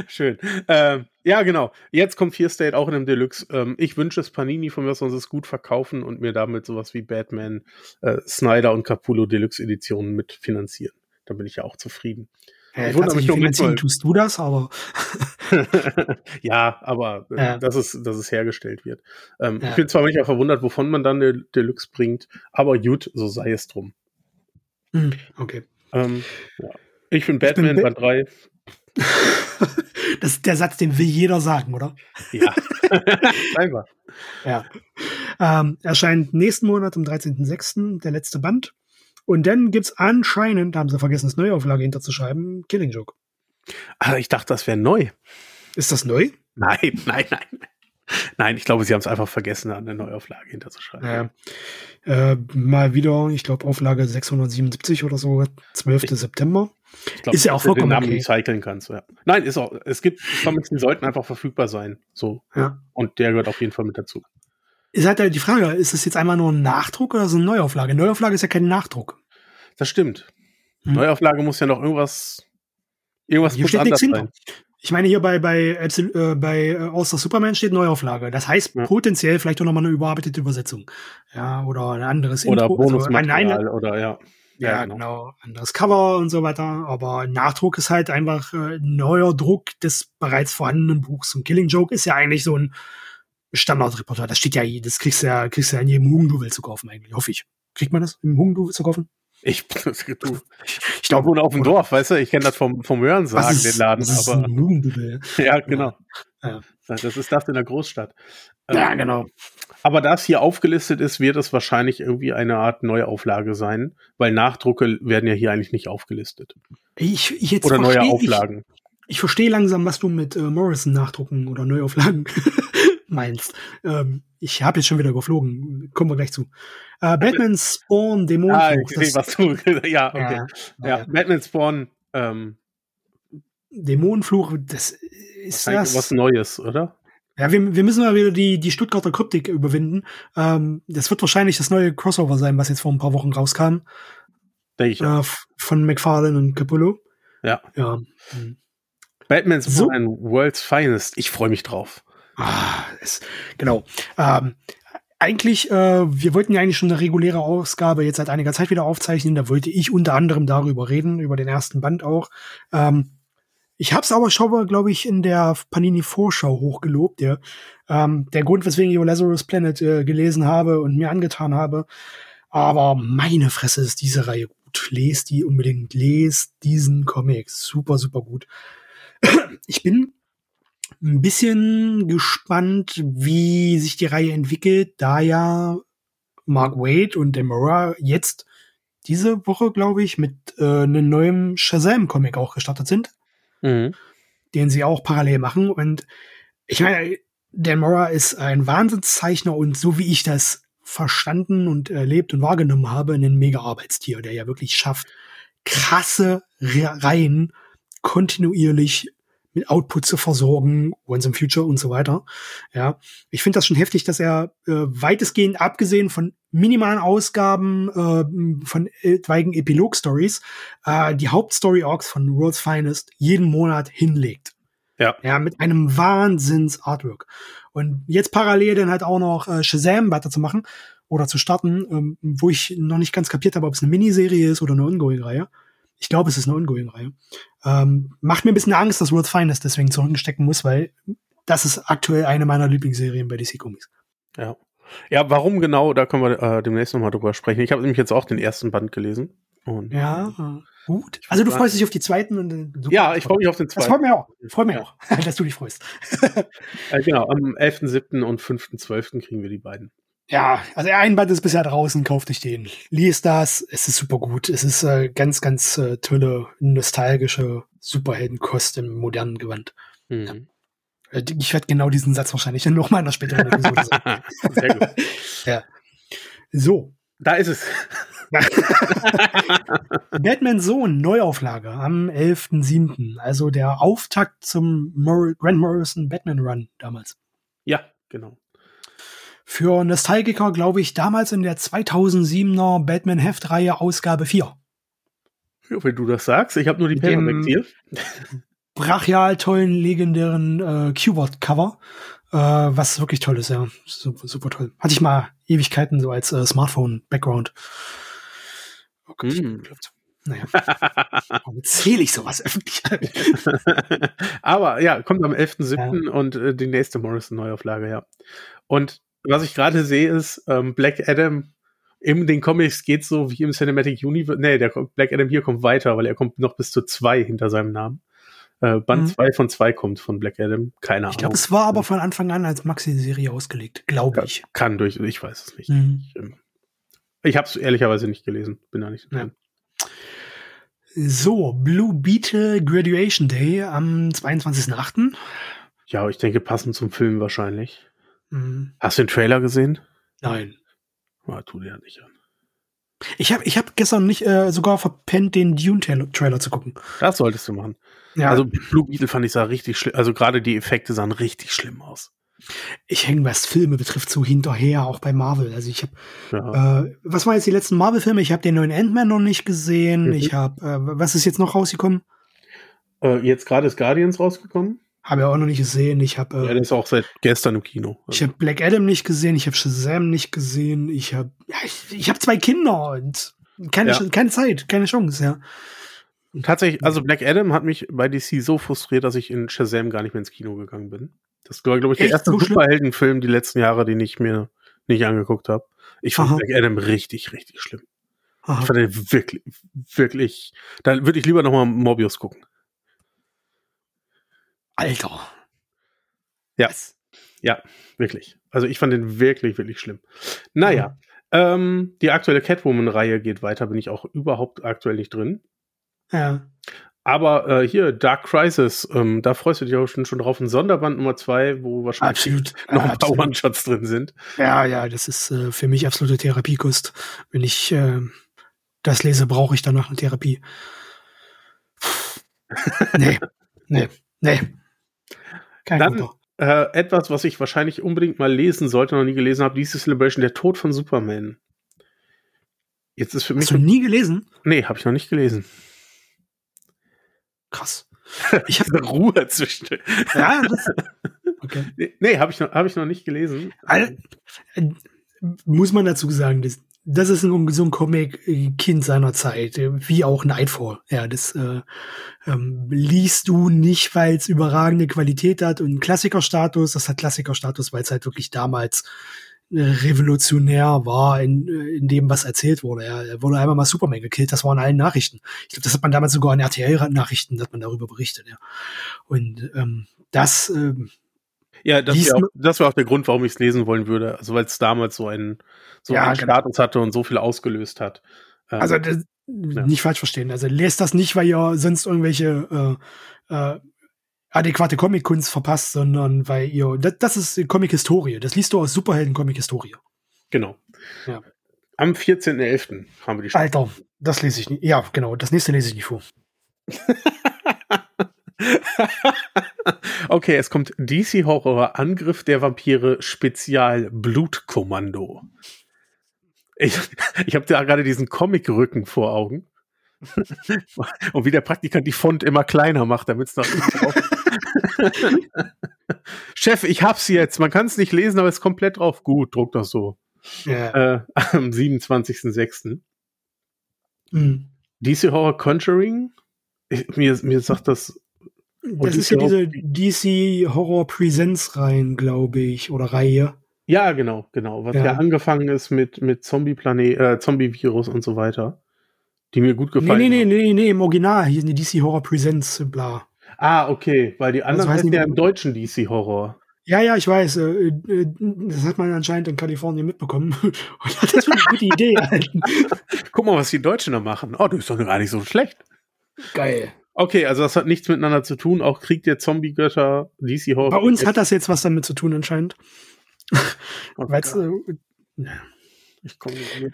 Schön. Ähm, ja, genau. Jetzt kommt Fear State auch in einem Deluxe. Ähm, ich wünsche es Panini von mir, sonst es gut verkaufen und mir damit sowas wie Batman, äh, Snyder und Capullo Deluxe Editionen mitfinanzieren. Dann bin ich ja auch zufrieden. Ja, ich wundere mich finanzieren tust du das, aber ja, aber äh, ja. dass es dass es hergestellt wird. Ähm, ja. Ich bin zwar manchmal verwundert, wovon man dann eine Deluxe bringt, aber gut, so sei es drum. Hm, okay. Ähm, ja. Ich bin Batman ich bin Band 3. das ist der Satz, den will jeder sagen, oder? Ja. Einfach. Ja. Ähm, erscheint nächsten Monat am 13.06. der letzte Band. Und dann gibt's anscheinend, da haben sie vergessen, das Neuauflage hinterzuschreiben, Killing Joke. Ah, ich dachte, das wäre neu. Ist das neu? Nein, nein, nein. Nein, ich glaube, sie haben es einfach vergessen, der Neuauflage hinterzuschreiben. Ja. Äh, mal wieder, ich glaube, Auflage 677 oder so, 12. Ich, September. Glaub, ist ja auch vollkommen den Namen okay. kannst. Ja. Nein, ist auch. Es gibt Comics, die sollten einfach verfügbar sein. So. Ja. Und der gehört auf jeden Fall mit dazu. Ist halt die Frage, ist das jetzt einmal nur ein Nachdruck oder so eine Neuauflage? Neuauflage ist ja kein Nachdruck. Das stimmt. Hm. Neuauflage muss ja noch irgendwas, irgendwas hier muss steht anders sein. Ich meine, hier bei, bei, äh, bei All Star Superman steht Neuauflage. Das heißt ja. potenziell vielleicht auch nochmal eine überarbeitete Übersetzung. Ja, oder ein anderes oder Intro. Also Bonusmaterial also, oder ja. Ja, ja genau. genau. Anderes Cover und so weiter. Aber Nachdruck ist halt einfach äh, neuer Druck des bereits vorhandenen Buchs. Und Killing Joke ist ja eigentlich so ein Standardreporter. Das steht ja, das kriegst du ja, kriegst du ja in jedem Hugendubel zu kaufen eigentlich, hoffe ich. Kriegt man das im Hugendubel zu kaufen? Ich, ich glaube, wohne auf dem Dorf, weißt du, ich kenne das vom, vom Hören sagen, den Laden. aber, ja, genau. Ja. Das ist das in der Großstadt. Ja, ähm, genau. Aber da es hier aufgelistet ist, wird es wahrscheinlich irgendwie eine Art Neuauflage sein, weil Nachdrucke werden ja hier eigentlich nicht aufgelistet. Ich, ich jetzt oder neue Auflagen. Ich, ich verstehe langsam, was du mit äh, Morrison Nachdrucken oder Neuauflagen meinst. Ähm, ich habe jetzt schon wieder geflogen. Kommen wir gleich zu. Äh, Batman Spawn Dämonenfluch. Ah, ich was du. ja, okay. Ja, ja, ja. Batman Spawn ähm, Dämonenfluch, das ist das. was Neues, oder? Ja, wir, wir müssen mal wieder die, die Stuttgarter Kryptik überwinden. Ähm, das wird wahrscheinlich das neue Crossover sein, was jetzt vor ein paar Wochen rauskam. Denke ich. Äh, von McFarlane und Capullo. Ja. Ja. Batman's so. World's Finest. Ich freue mich drauf. Ah, es, genau. Ähm, eigentlich, äh, wir wollten ja eigentlich schon eine reguläre Ausgabe jetzt seit einiger Zeit wieder aufzeichnen. Da wollte ich unter anderem darüber reden, über den ersten Band auch. Ähm, ich habe es aber schon, glaube ich, in der Panini-Vorschau hochgelobt. Ja. Ähm, der Grund, weswegen ich Lazarus Planet äh, gelesen habe und mir angetan habe. Aber meine Fresse ist diese Reihe gut. Lest die unbedingt. Lest diesen Comic. Super, super gut. ich bin ein bisschen gespannt, wie sich die Reihe entwickelt, da ja Mark Wade und Demora jetzt diese Woche, glaube ich, mit äh, einem neuen Shazam-Comic auch gestartet sind mhm. den sie auch parallel machen. Und ich meine, Dan Mora ist ein Wahnsinnszeichner und so wie ich das verstanden und erlebt und wahrgenommen habe, ein Mega-Arbeitstier, der ja wirklich schafft, krasse Reihen kontinuierlich mit Output zu versorgen, Once in Future und so weiter. Ja, ich finde das schon heftig, dass er äh, weitestgehend abgesehen von minimalen Ausgaben äh, von etwaigen Epilog-Stories äh, die Hauptstory-Orks von World's Finest jeden Monat hinlegt. Ja. Ja, mit einem Wahnsinns-Artwork. Und jetzt parallel dann halt auch noch äh, Shazam weiterzumachen oder zu starten, ähm, wo ich noch nicht ganz kapiert habe, ob es eine Miniserie ist oder eine Ongoing-Reihe. Ich glaube, es ist eine Ongoing-Reihe. Ähm, macht mir ein bisschen Angst, dass World's Finest deswegen zurückstecken muss, weil das ist aktuell eine meiner Lieblingsserien bei DC Comics. Ja. Ja, warum genau, da können wir äh, demnächst nochmal drüber sprechen. Ich habe nämlich jetzt auch den ersten Band gelesen. Und ja, gut. Also du freust dich auf die zweiten und äh, Ja, ich freue mich auf den zweiten. Das freut mich auch. Freut mich auch, dass du dich freust. äh, genau, am 11.7. und 5.12. kriegen wir die beiden. Ja, also ein Band ist bisher draußen, kauft euch den. Lies das, es ist super gut. Es ist äh, ganz, ganz äh, tolle, nostalgische Superheldenkost im modernen Gewand. Mhm. Ja. Äh, ich werde genau diesen Satz wahrscheinlich noch mal in der späteren Episode sagen. Sehr gut. ja. So. Da ist es. Batman Sohn, Neuauflage am 11.07. Also der Auftakt zum Mor Grant Morrison Batman Run damals. Ja, genau für Nostalgiker, glaube ich, damals in der 2007er Batman Heftreihe Ausgabe 4. Ja, wenn du das sagst, ich habe nur die Paperback hier. Brachial tollen, legendären äh, Q-Word-Cover, äh, was wirklich toll ist, ja. Super, super toll. Hatte ich mal Ewigkeiten so als äh, Smartphone-Background. Oh Gott, mm. Naja. Warum zähle ich sowas öffentlich? Aber ja, kommt am 11.07. Ja. und äh, die nächste Morrison-Neuauflage, ja. Und was ich gerade sehe, ist ähm, Black Adam in den Comics geht so wie im Cinematic Universe. Nee, der Black Adam hier kommt weiter, weil er kommt noch bis zu zwei hinter seinem Namen. Äh, Band 2 mhm. von 2 kommt von Black Adam. Keine Ahnung. Ich glaube, es war aber von Anfang an als Maxi-Serie ausgelegt, glaube ich. Kann durch, ich weiß es nicht. Mhm. Ich, ähm, ich habe es ehrlicherweise nicht gelesen. Bin da nicht. Ja. So, Blue Beetle Graduation Day am 22.08. Ja, ich denke, passend zum Film wahrscheinlich. Mhm. Hast du den Trailer gesehen? Nein. Oh, tu dir nicht an. Ich habe ich hab gestern nicht äh, sogar verpennt, den Dune-Trailer zu gucken. Das solltest du machen. Ja. Also Blue Beetle fand ich sah richtig schlimm. Also gerade die Effekte sahen richtig schlimm aus. Ich hänge, was Filme betrifft, so hinterher, auch bei Marvel. Also ich habe, ja. äh, was waren jetzt die letzten Marvel-Filme? Ich habe den neuen Ant-Man noch nicht gesehen. Mhm. Ich habe, äh, was ist jetzt noch rausgekommen? Äh, jetzt gerade ist Guardians rausgekommen. Habe ich auch noch nicht gesehen. Ich habe. Äh, ja, der ist auch seit gestern im Kino. Ich habe Black Adam nicht gesehen. Ich habe Shazam nicht gesehen. Ich habe, ja, ich, ich habe zwei Kinder und keine, ja. keine Zeit, keine Chance, ja. Tatsächlich, also Black Adam hat mich bei DC so frustriert, dass ich in Shazam gar nicht mehr ins Kino gegangen bin. Das war, glaube ich, der erste so Superheldenfilm die letzten Jahre, den ich mir nicht angeguckt habe. Ich fand Black Adam richtig, richtig schlimm. Ich fand den wirklich, wirklich, da würde ich lieber nochmal Morbius gucken. Alter. Ja. Was? Ja, wirklich. Also ich fand den wirklich, wirklich schlimm. Naja, mhm. ähm, die aktuelle Catwoman-Reihe geht weiter, bin ich auch überhaupt aktuell nicht drin. Ja. Aber äh, hier, Dark Crisis, ähm, da freust du dich auch schon, schon drauf. Ein Sonderband Nummer zwei, wo wahrscheinlich absolut, noch ein paar One-Shots drin sind. Ja, ja, das ist äh, für mich absolute Therapiekost. Wenn ich äh, das lese, brauche ich danach eine Therapie. nee, nee, nee. Kein Dann äh, etwas, was ich wahrscheinlich unbedingt mal lesen sollte, noch nie gelesen habe, diese Celebration, der Tod von Superman. Jetzt ist für mich. Hast du nie gelesen? Nee, habe ich noch nicht gelesen. Krass. Ich habe eine Ruhe zwischen. Ja, das, okay. Nee, nee habe ich, noch, hab ich noch nicht gelesen. Also, muss man dazu sagen, das, das ist ein, so ein Comic-Kind seiner Zeit, wie auch Nightfall. Ja, das äh, ähm, liest du nicht, weil es überragende Qualität hat und Klassikerstatus. Das hat Klassikerstatus, weil es halt wirklich damals revolutionär war in, in dem, was erzählt wurde. Er wurde einmal mal Superman gekillt, das war in allen Nachrichten. Ich glaube, das hat man damals sogar in RTL-Nachrichten, dass man darüber berichtet. Ja. Und ähm, das ähm, ja, das wäre auch, wär auch der Grund, warum ich es lesen wollen würde. Also weil es damals so einen, so ja, einen genau. Status hatte und so viel ausgelöst hat. Ähm, also das, ja. nicht falsch verstehen. Also lest das nicht, weil ihr sonst irgendwelche äh, äh, adäquate Comic-Kunst verpasst, sondern weil ihr, das, das ist Comic-Historie. Das liest du aus Superhelden-Comic-Historie. Genau. Ja. Am 14.11. haben wir die Stadt. Alter, das lese ich nicht. Ja, genau. Das nächste lese ich nicht vor. okay, es kommt DC Horror Angriff der Vampire Spezial Blutkommando. Ich, ich habe da gerade diesen Comic-Rücken vor Augen. Und wie der Praktikant die Font immer kleiner macht, damit es noch Chef, ich hab's jetzt. Man kann es nicht lesen, aber es ist komplett drauf. Gut, druck das so. Ja. Äh, am 27.06. Mhm. DC Horror Conjuring? Ich, mir, mir sagt das. Das ist ja diese DC Horror Presents Reihen, glaube ich, oder Reihe. Ja, genau, genau. Was ja, ja angefangen ist mit, mit Zombie-Planet, äh, Zombie-Virus und so weiter. Die mir gut gefallen. Nee, nee, nee, nee, nee, im Original. Hier sind die DC Horror Presents, bla. Ah, okay, weil die anderen also heißen ja im deutschen DC Horror. Ja, ja, ich weiß. Äh, äh, das hat man anscheinend in Kalifornien mitbekommen. Und hat das für eine gute Idee. Guck mal, was die Deutschen da machen. Oh, du bist doch gar nicht so schlecht. Geil. Okay, also das hat nichts miteinander zu tun. Auch Krieg der Zombie-Götter, DC Horror. Bei uns hat das jetzt was damit zu tun, anscheinend. Okay. Äh, ich komme nicht mit.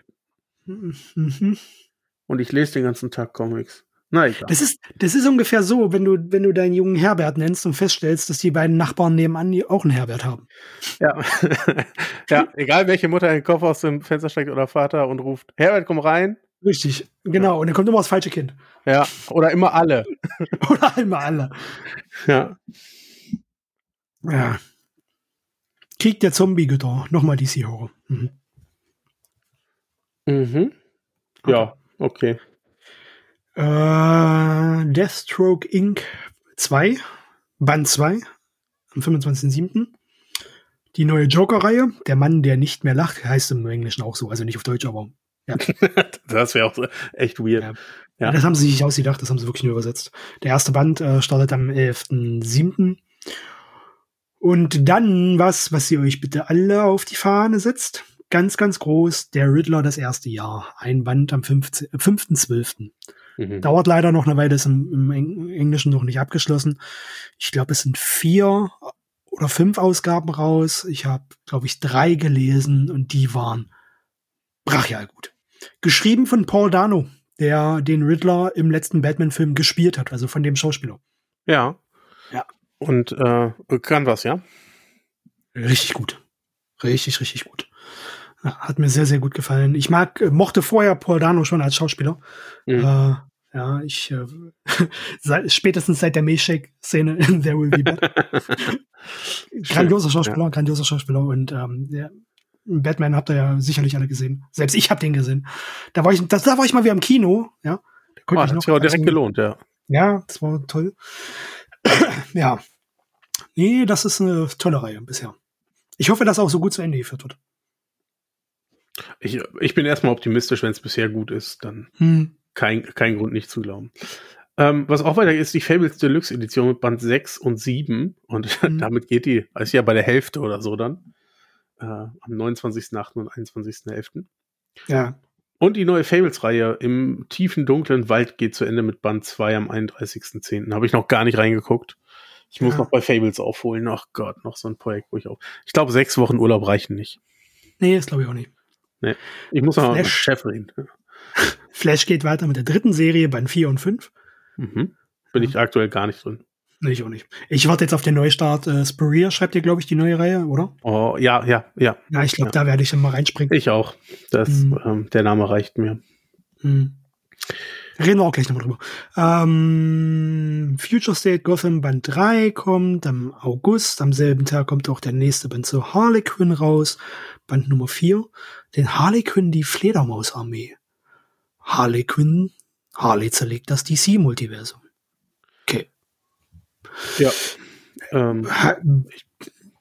Mhm. Und ich lese den ganzen Tag Comics. Na egal. Das ist, das ist ungefähr so, wenn du, wenn du deinen jungen Herbert nennst und feststellst, dass die beiden Nachbarn nebenan auch einen Herbert haben. Ja. ja, egal welche Mutter den Kopf aus dem Fenster steckt oder Vater und ruft, Herbert, komm rein. Richtig, genau. Und dann kommt immer das falsche Kind. Ja, oder immer alle. oder immer alle. Ja. Ja. Krieg der Zombie-Götter. Nochmal DC Horror. Mhm. Mhm. Ja, okay. Äh, Deathstroke Inc. 2, Band 2, am 25.07. Die neue Joker-Reihe, der Mann, der nicht mehr lacht, heißt im Englischen auch so, also nicht auf Deutsch, aber ja. das wäre auch echt weird. Ja. Ja. Das haben sie sich ausgedacht, das haben sie wirklich nur übersetzt. Der erste Band äh, startet am 11.07. Und dann was, was ihr euch bitte alle auf die Fahne setzt. Ganz, ganz groß, der Riddler das erste Jahr. Ein Band am 5.12. Mhm. Dauert leider noch eine Weile, ist im, im Englischen noch nicht abgeschlossen. Ich glaube, es sind vier oder fünf Ausgaben raus. Ich habe, glaube ich, drei gelesen und die waren brachial gut. Geschrieben von Paul Dano, der den Riddler im letzten Batman-Film gespielt hat, also von dem Schauspieler. Ja. Ja. Und äh, kann was, ja? Richtig gut. Richtig, richtig gut. Ja, hat mir sehr, sehr gut gefallen. Ich mag, äh, mochte vorher Paul Dano schon als Schauspieler. Mhm. Äh, ja, ich äh, seit, spätestens seit der Milchshake-Szene in There Will Be Bad. grandioser Schauspieler, ja. grandioser Schauspieler und ähm, der Batman habt ihr ja sicherlich alle gesehen. Selbst ich habe den gesehen. Da war ich, das, da war ich mal wieder im Kino, ja. Da oh, ich noch, hat sich auch direkt also, gelohnt, ja. Ja, das war toll. ja. Nee, das ist eine tolle Reihe bisher. Ich hoffe, dass auch so gut zu Ende geführt wird. Ich, ich bin erstmal optimistisch, wenn es bisher gut ist, dann hm. kein, kein Grund nicht zu glauben. Ähm, was auch weiter ist, die Fables Deluxe Edition mit Band 6 und 7. Und mhm. damit geht die, ist ja bei der Hälfte oder so dann. Äh, am 29.8. und 21.11. Ja. Und die neue Fables-Reihe im tiefen, dunklen Wald geht zu Ende mit Band 2 am 31.10. Habe ich noch gar nicht reingeguckt. Ich muss ja. noch bei Fables aufholen. Ach Gott, noch so ein Projekt, wo ich auch. Ich glaube, sechs Wochen Urlaub reichen nicht. Nee, das glaube ich auch nicht. Nee. Ich muss noch mit Chef reden. Flash geht weiter mit der dritten Serie, Band 4 und 5. Mhm. Bin ich aktuell gar nicht drin. Nee, ich auch nicht. Ich warte jetzt auf den Neustart. Äh, Spurrier schreibt ihr, glaube ich, die neue Reihe, oder? Oh, ja, ja, ja. Ja, ich glaube, ja. da werde ich dann mal reinspringen. Ich auch. Das, mhm. ähm, der Name reicht mir. Mhm. Reden wir auch gleich nochmal drüber. Ähm, Future State Gotham Band 3 kommt am August. Am selben Tag kommt auch der nächste Band zu Harley Quinn raus. Band Nummer 4. Den Harley Quinn, die Fledermausarmee. Harley Quinn Harley zerlegt das DC-Multiversum. Ja. Ähm,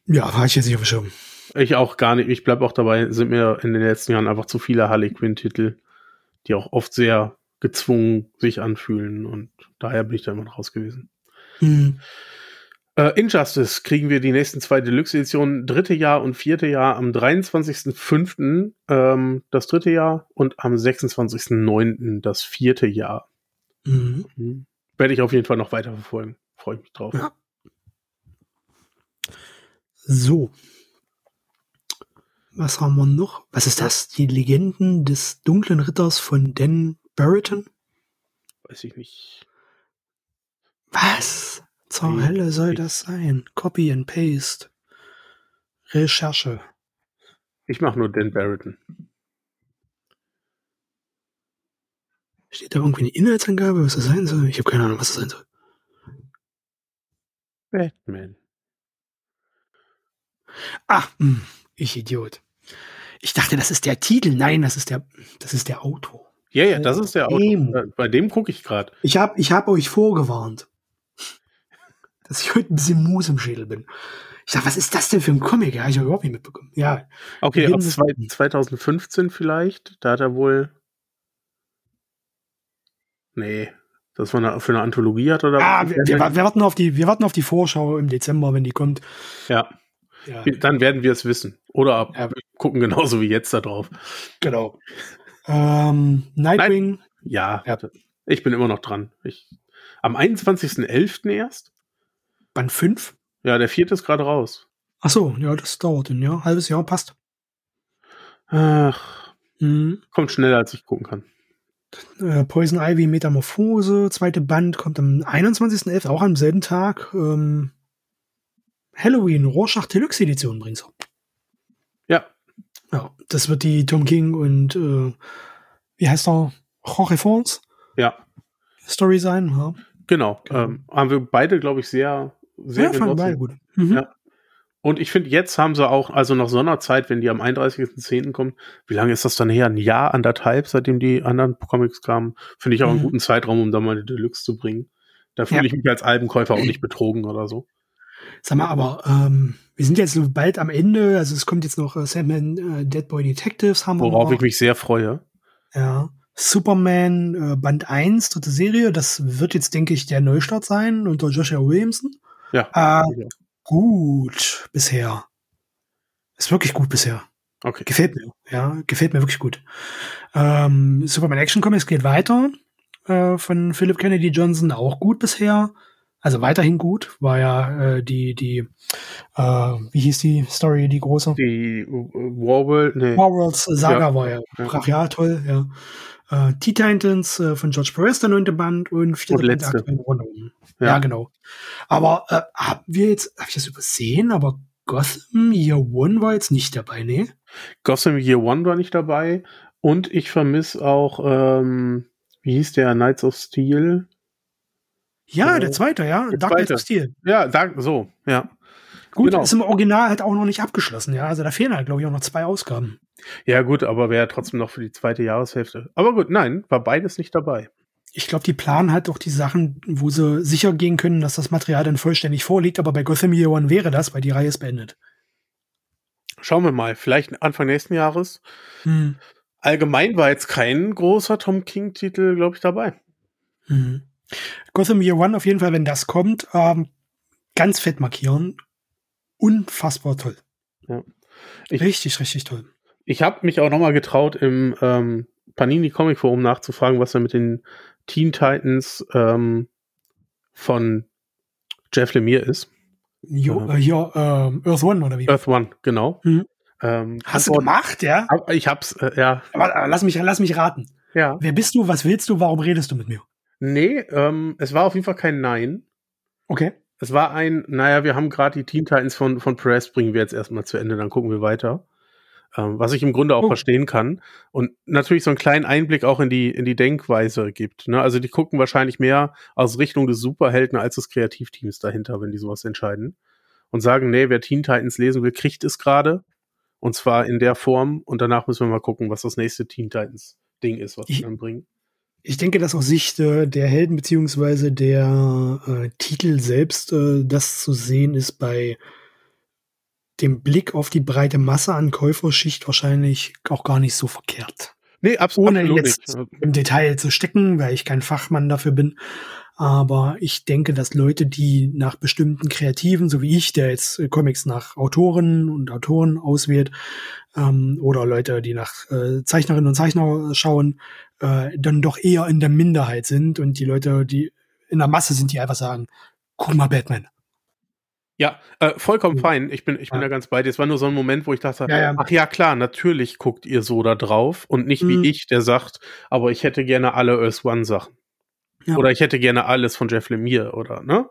ja, war ich jetzt nicht auf dem Schirm. Ich auch gar nicht. Ich bleibe auch dabei, sind mir in den letzten Jahren einfach zu viele Harley Quinn-Titel, die auch oft sehr gezwungen sich anfühlen und daher bin ich da immer raus gewesen. Mhm. Äh, Injustice kriegen wir die nächsten zwei Deluxe-Editionen, dritte Jahr und vierte Jahr am 23.05. Ähm, das dritte Jahr und am 26.09. das vierte Jahr. Mhm. Mhm. Werde ich auf jeden Fall noch weiter verfolgen. Freue mich drauf. Ja. So. Was haben wir noch? Was ist das? Die Legenden des dunklen Ritters von Dan Barrington? Weiß ich nicht. Was? zur Hölle soll das sein? Copy and Paste. Recherche. Ich mache nur Dan Barrington. Steht da irgendwie eine Inhaltsangabe, was das sein soll? Ich habe keine Ahnung, was das sein soll. Batman. Ah, hm, ich Idiot. Ich dachte, das ist der Titel. Nein, das ist der, das ist der Autor. Ja, ja, das ist der Autor. Bei dem gucke ich gerade. Ich habe ich hab euch vorgewarnt dass ich heute ein bisschen Mus im Schädel bin. Ich dachte, was ist das denn für ein Comic? Ja, ich habe überhaupt nicht mitbekommen. Ja. Okay, ab 2015 vielleicht. Da hat er wohl. Nee, das war eine, für eine Anthologie hat oder Ah, wir, wir, wir, warten auf die, wir warten auf die Vorschau im Dezember, wenn die kommt. Ja. ja. Dann werden wir es wissen. Oder ja. gucken genauso wie jetzt da drauf. Genau. Ähm, Nightwing. Nein. Ja, ja, ich bin immer noch dran. Ich, am 21.11. erst? Band 5? Ja, der vierte ist gerade raus. Ach so, ja, das dauert ein Jahr. Halbes Jahr passt. Ach, mhm. kommt schneller, als ich gucken kann. Äh, Poison Ivy Metamorphose, zweite Band, kommt am 21.11., auch am selben Tag. Ähm, Halloween, Rorschach Deluxe Edition bringt's. Ja. Ja, das wird die Tom King und äh, wie heißt er? Jorge Fons? Ja. Story sein, ja. Genau. genau. Ähm, haben wir beide, glaube ich, sehr sehr ja, fanden beide gut. Mhm. Ja. Und ich finde, jetzt haben sie auch, also nach so einer Zeit, wenn die am 31.10. kommen, wie lange ist das dann her? Ein Jahr, anderthalb, seitdem die anderen Comics kamen, finde ich auch mhm. einen guten Zeitraum, um da mal eine Deluxe zu bringen. Da fühle ja. ich mich als Albenkäufer auch nicht betrogen oder so. Sag mal, aber ähm, wir sind jetzt bald am Ende, also es kommt jetzt noch äh, Sandman äh, Dead Boy Detectives haben wir Worauf noch. ich mich sehr freue. Ja. Superman äh, Band 1, dritte Serie, das wird jetzt, denke ich, der Neustart sein unter Joshua Williamson. Ja. Äh, gut bisher. Ist wirklich gut bisher. Okay. Gefällt mir. Ja, gefällt mir wirklich gut. Ähm, Superman Action Comics geht weiter. Äh, von Philip Kennedy Johnson auch gut bisher. Also weiterhin gut. War ja äh, die, die, äh, wie hieß die Story, die große? Die Warworld, nee. Warworlds Saga ja. war ja, ja. brachial toll, ja. Äh, T-Titans äh, von George Perez, der neunte Band und vierte Band der aktuellen Runde. Ja. ja, genau. Aber äh, haben wir jetzt, habe ich das übersehen, aber Gotham Year One war jetzt nicht dabei, ne? Gotham Year One war nicht dabei und ich vermisse auch, ähm, wie hieß der, Knights of Steel? Ja, so. der zweite, ja, der Dark Knights of Steel. Ja, Dark, so, ja. Gut, genau. ist im Original halt auch noch nicht abgeschlossen, ja. Also da fehlen halt, glaube ich, auch noch zwei Ausgaben. Ja, gut, aber wäre trotzdem noch für die zweite Jahreshälfte. Aber gut, nein, war beides nicht dabei. Ich glaube, die planen halt auch die Sachen, wo sie sicher gehen können, dass das Material dann vollständig vorliegt, aber bei Gotham Year One wäre das, weil die Reihe ist beendet. schauen wir mal. Vielleicht Anfang nächsten Jahres. Hm. Allgemein war jetzt kein großer Tom King-Titel, glaube ich, dabei. Mhm. Gotham Year One auf jeden Fall, wenn das kommt, ähm, ganz fett markieren. Unfassbar toll. Ja. Ich, richtig, richtig toll. Ich habe mich auch noch mal getraut, im ähm, Panini Comic Forum nachzufragen, was da mit den Teen Titans ähm, von Jeff Lemire ist. Jo, äh, ja, ähm, Earth One oder wie? Earth One, genau. Mhm. Ähm, Hast du gemacht, ja? Ich hab's, äh, ja. Aber, aber lass mich, lass mich raten. Ja. Wer bist du? Was willst du? Warum redest du mit mir? Nee, ähm, es war auf jeden Fall kein Nein. Okay. Es war ein, naja, wir haben gerade die Teen Titans von, von Press, bringen wir jetzt erstmal zu Ende, dann gucken wir weiter. Ähm, was ich im Grunde auch Oh. verstehen kann. Und natürlich so einen kleinen Einblick auch in die, in die Denkweise gibt. Ne? Also die gucken wahrscheinlich mehr aus Richtung des Superhelden als des Kreativteams dahinter, wenn die sowas entscheiden. Und sagen, nee, wer Teen Titans lesen will, kriegt es gerade. Und zwar in der Form. Und danach müssen wir mal gucken, was das nächste Teen Titans Ding ist, was Ich- wir dann bringen. Ich denke, dass aus Sicht äh, der Helden beziehungsweise der äh, Titel selbst äh, das zu sehen ist bei dem Blick auf die breite Masse an Käuferschicht wahrscheinlich auch gar nicht so verkehrt. Nee, abs Ohne absolut jetzt nicht. im Detail zu stecken, weil ich kein Fachmann dafür bin. Aber ich denke, dass Leute, die nach bestimmten Kreativen, so wie ich, der jetzt äh, Comics nach Autoren und Autoren auswählt, ähm, oder Leute, die nach äh, Zeichnerinnen und Zeichner schauen, äh, dann doch eher in der Minderheit sind und die Leute, die in der Masse sind, die einfach sagen, guck mal Batman. Ja, äh, vollkommen Mhm. fein. Ich bin, ich bin Ja. da ganz bei dir. Es war nur so ein Moment, wo ich dachte, Ja, ja. ach ja, klar, natürlich guckt ihr so da drauf und nicht Mhm. wie ich, der sagt, aber ich hätte gerne alle Earth One Sachen. Ja. Oder ich hätte gerne alles von Jeff Lemire oder, ne?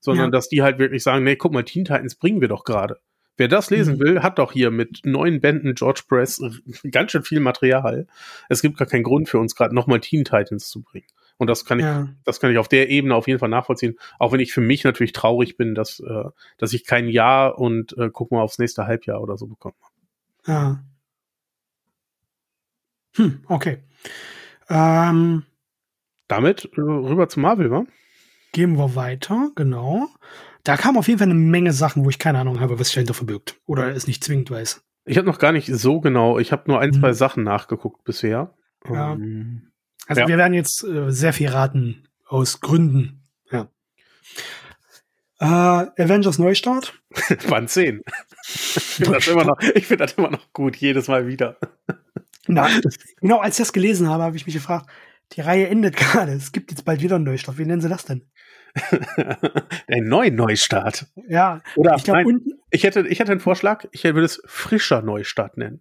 Sondern, Ja. dass die halt wirklich sagen, nee, guck mal, Teen Titans bringen wir doch gerade. Wer das lesen Mhm. will, hat doch hier mit neun Bänden George Press ganz schön viel Material. Es gibt gar keinen Grund für uns gerade nochmal Teen Titans zu bringen. Und das kann ich Ja. das kann ich auf der Ebene auf jeden Fall nachvollziehen. Auch wenn ich für mich natürlich traurig bin, dass, äh, dass ich kein Jahr und äh, guck mal aufs nächste Halbjahr oder so bekomme. Ja. Hm, okay. Ähm, Damit äh, rüber zu Marvel, wa? Gehen wir weiter, genau. Da kam auf jeden Fall eine Menge Sachen, wo ich keine Ahnung habe, was sich dahinter verbirgt. Oder es nicht zwingend weiß. Ich habe noch gar nicht so genau, ich habe nur ein, Mhm. zwei Sachen nachgeguckt bisher. Ja. Ähm, Also Ja. wir werden jetzt äh, sehr viel raten aus Gründen. Ja. Äh, Avengers Neustart. waren zehn. ich finde das, immer noch- ich find das immer noch gut, jedes Mal wieder. Na, genau, als ich das gelesen habe, habe ich mich gefragt, die Reihe endet gerade. Es gibt jetzt bald wieder einen Neustart. Wie nennen sie das denn? Ein neuen Neustart. Ja, Oder ich glaube, nein, unten, ich hätte, ich hätte einen Vorschlag, ich würde es frischer Neustart nennen.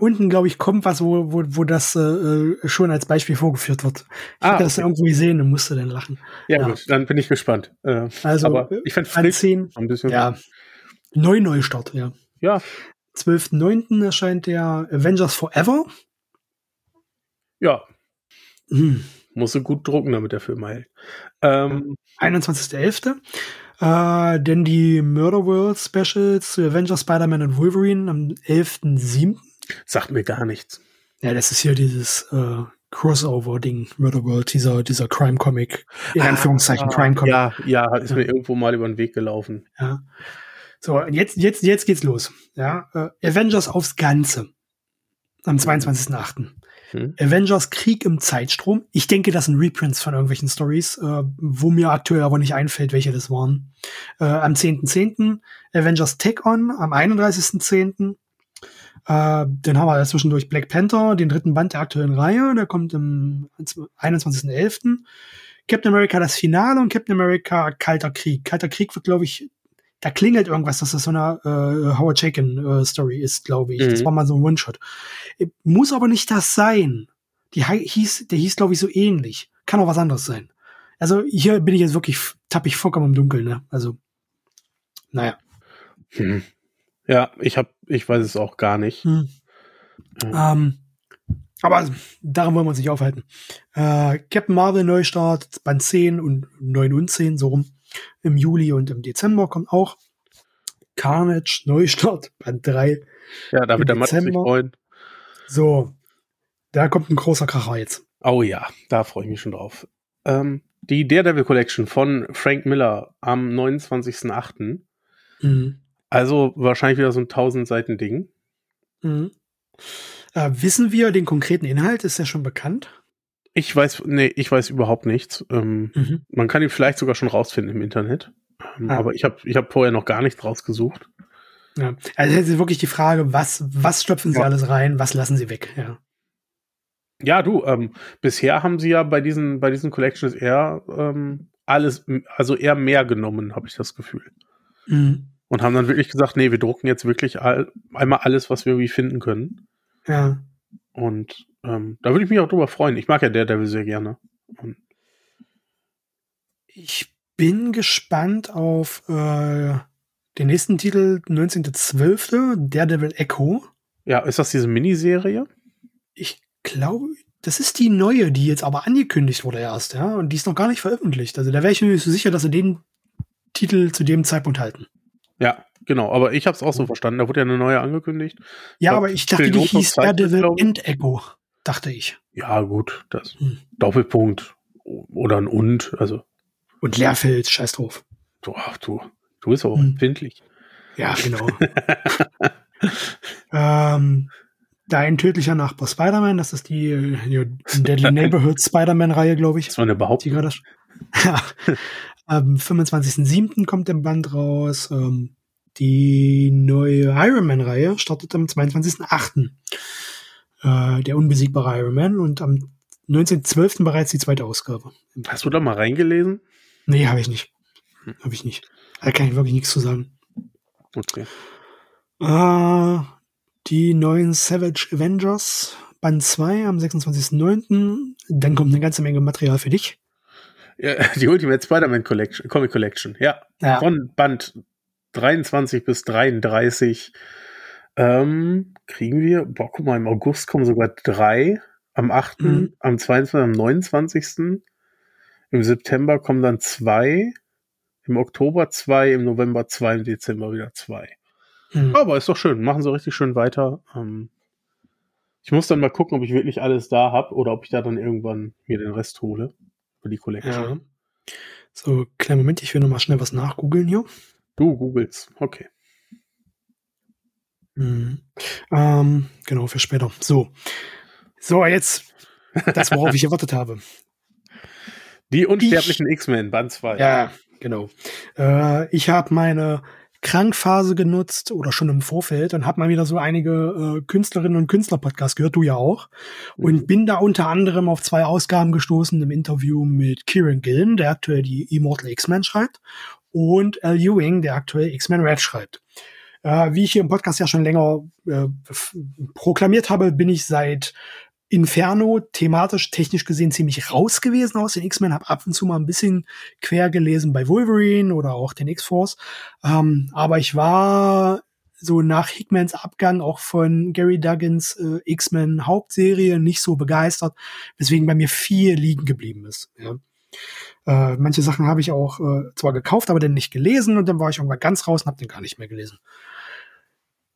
unten glaube ich, kommt was, wo, wo, wo das äh, schon als Beispiel vorgeführt wird. Ich Ah, hatte das okay. irgendwo gesehen und musste dann lachen. Ja, Ja. gut, dann bin ich gespannt. Äh, Also, aber äh, ich fände an frisch 10, ein bisschen. ja, neu Neustart, ja. ja, 12.09. erscheint der Avengers Forever. ja, Hm. Musst du gut drucken, damit der Film hält. Ähm, 21.11. Äh, denn die Murder World Specials zu Avengers, Spider-Man und Wolverine am 11.07. sagt mir gar nichts. Ja, das ist hier dieses äh, Crossover-Ding, Murder World, dieser, dieser Crime-Comic. In Anführungszeichen Crime-Comic. Ja, ja, ist mir irgendwo mal über den Weg gelaufen. Ja. So, jetzt, jetzt, jetzt geht's los. Ja, äh, Avengers aufs Ganze. Am 22.08. Hm. Avengers Krieg im Zeitstrom. Ich denke, das sind Reprints von irgendwelchen Stories, äh, wo mir aktuell aber nicht einfällt, welche das waren. Äh, am 10.10. Avengers Take On am 31.10. Äh, dann haben wir zwischendurch Black Panther, den dritten Band der aktuellen Reihe. Der kommt am 21.11. Captain America das Finale und Captain America Kalter Krieg. Kalter Krieg wird, glaube ich, da klingelt irgendwas, dass das so eine äh, Howard Chaykin äh, Story ist, glaube ich. Das Mhm. war mal so ein One-Shot. Muss aber nicht das sein. Die hieß, der hieß, glaube ich, so ähnlich. Kann auch was anderes sein. Also hier bin ich jetzt wirklich f- tappig vollkommen im Dunkeln, ne? Also, naja. Hm. Ja, ich hab, ich weiß es auch gar nicht. Hm. Ähm, aber daran wollen wir uns nicht aufhalten. Äh, Captain Marvel Neustart, Band 10 und 9 und 10, so rum. Im Juli und im Dezember kommt auch. Carnage Neustart, Band 3. Ja, da Im wird der Matt sich freuen. So, da kommt ein großer Kracher jetzt. Oh ja, da freue ich mich schon drauf. Ähm, die Daredevil Collection von Frank Miller am 29.08. Mhm. Also wahrscheinlich wieder so ein 1000 Seiten Ding. Mhm. Äh, wissen wir den konkreten Inhalt? Ist der schon bekannt? Ich weiß, nee, ich weiß überhaupt nichts. Ähm, mhm. Man kann ihn vielleicht sogar schon rausfinden im Internet. Ähm, ah. Aber ich habe ich hab vorher noch gar nichts rausgesucht. Ja. Also jetzt ist wirklich die Frage, was, was stopfen sie ja. alles rein, was lassen sie weg, ja. Ja, du, ähm, bisher haben sie ja bei diesen, bei diesen Collections eher ähm, alles, also eher mehr genommen, habe ich das Gefühl. Mhm. Und haben dann wirklich gesagt, nee, wir drucken jetzt wirklich all, einmal alles, was wir irgendwie finden können. Ja. Und ähm, da würde ich mich auch drüber freuen. Ich mag ja Daredevil sehr gerne. Und ich bin gespannt auf äh, den nächsten Titel, 19.12., Daredevil Echo. Ja, ist das diese Miniserie? Ich glaube, das ist die neue, die jetzt aber angekündigt wurde erst, ja, und die ist noch gar nicht veröffentlicht. Also da wäre ich mir nicht so sicher, dass sie den Titel zu dem Zeitpunkt halten. Ja, genau, aber ich habe es auch so verstanden. Da wurde ja eine neue angekündigt. Ja, aber ich dachte, die hieß Daredevil End Echo, dachte ich. Ja, gut, das hm. Doppelpunkt oder ein und, also. Und Leerfeld, scheiß drauf. Du, ach, du, du bist aber hm. empfindlich. Ja, genau. ähm, Dein tödlicher Nachbar Spider-Man, das ist die, die Deadly Neighborhood Spider-Man-Reihe, glaube ich. Das war eine Behauptung. ja. Am 25.07. kommt der Band raus. Ähm, die neue Iron Man-Reihe startet am 22.08. Äh, der unbesiegbare Iron Man und am 19.12. bereits die zweite Ausgabe. Hast du da mal reingelesen? Nee, habe ich nicht. Hm. Habe ich nicht. Da kann ich wirklich nichts zu sagen. Okay. Äh, die neuen Savage Avengers Band 2 am 26.09. Dann kommt eine ganze Menge Material für dich. Ja, die Ultimate Spider-Man Collection, Comic Collection, ja. ja. Von Band 23 bis 33 ähm, kriegen wir, boah, guck mal, im August kommen sogar drei, am 8., mhm. am 22., am 29. Im September kommen dann zwei, im Oktober zwei, im November zwei, im Dezember wieder zwei. Mhm. Aber ist doch schön, machen sie richtig schön weiter. Ähm, ich muss dann mal gucken, ob ich wirklich alles da habe oder ob ich da dann irgendwann mir den Rest hole für die Collection. Ja. So, kleinen Moment, ich will noch mal schnell was nachgoogeln hier. Du googelst, okay. Mhm. Ähm, genau, für später. So. So, jetzt das, worauf ich erwartet habe. Die unsterblichen X-Men, Band 2. Ja, genau. Äh, ich habe meine Krankphase genutzt oder schon im Vorfeld und habe mal wieder so einige äh, Künstlerinnen und Künstler-Podcasts gehört, du ja auch. Und mhm. bin da unter anderem auf zwei Ausgaben gestoßen im Interview mit Kieran Gillen, der aktuell die Immortal X-Men schreibt, und Al Ewing, der aktuell X-Men Red schreibt. Äh, wie ich hier im Podcast ja schon länger äh, proklamiert habe, bin ich seit Inferno thematisch, technisch gesehen ziemlich raus gewesen aus den X-Men, habe ab und zu mal ein bisschen quer gelesen bei Wolverine oder auch den X-Force. Ähm, aber ich war so nach Hickmans Abgang auch von Gary Duggins äh, X-Men Hauptserie nicht so begeistert, weswegen bei mir viel liegen geblieben ist. Ja. Äh, manche Sachen habe ich auch äh, zwar gekauft, aber dann nicht gelesen und dann war ich irgendwann ganz raus und habe den gar nicht mehr gelesen.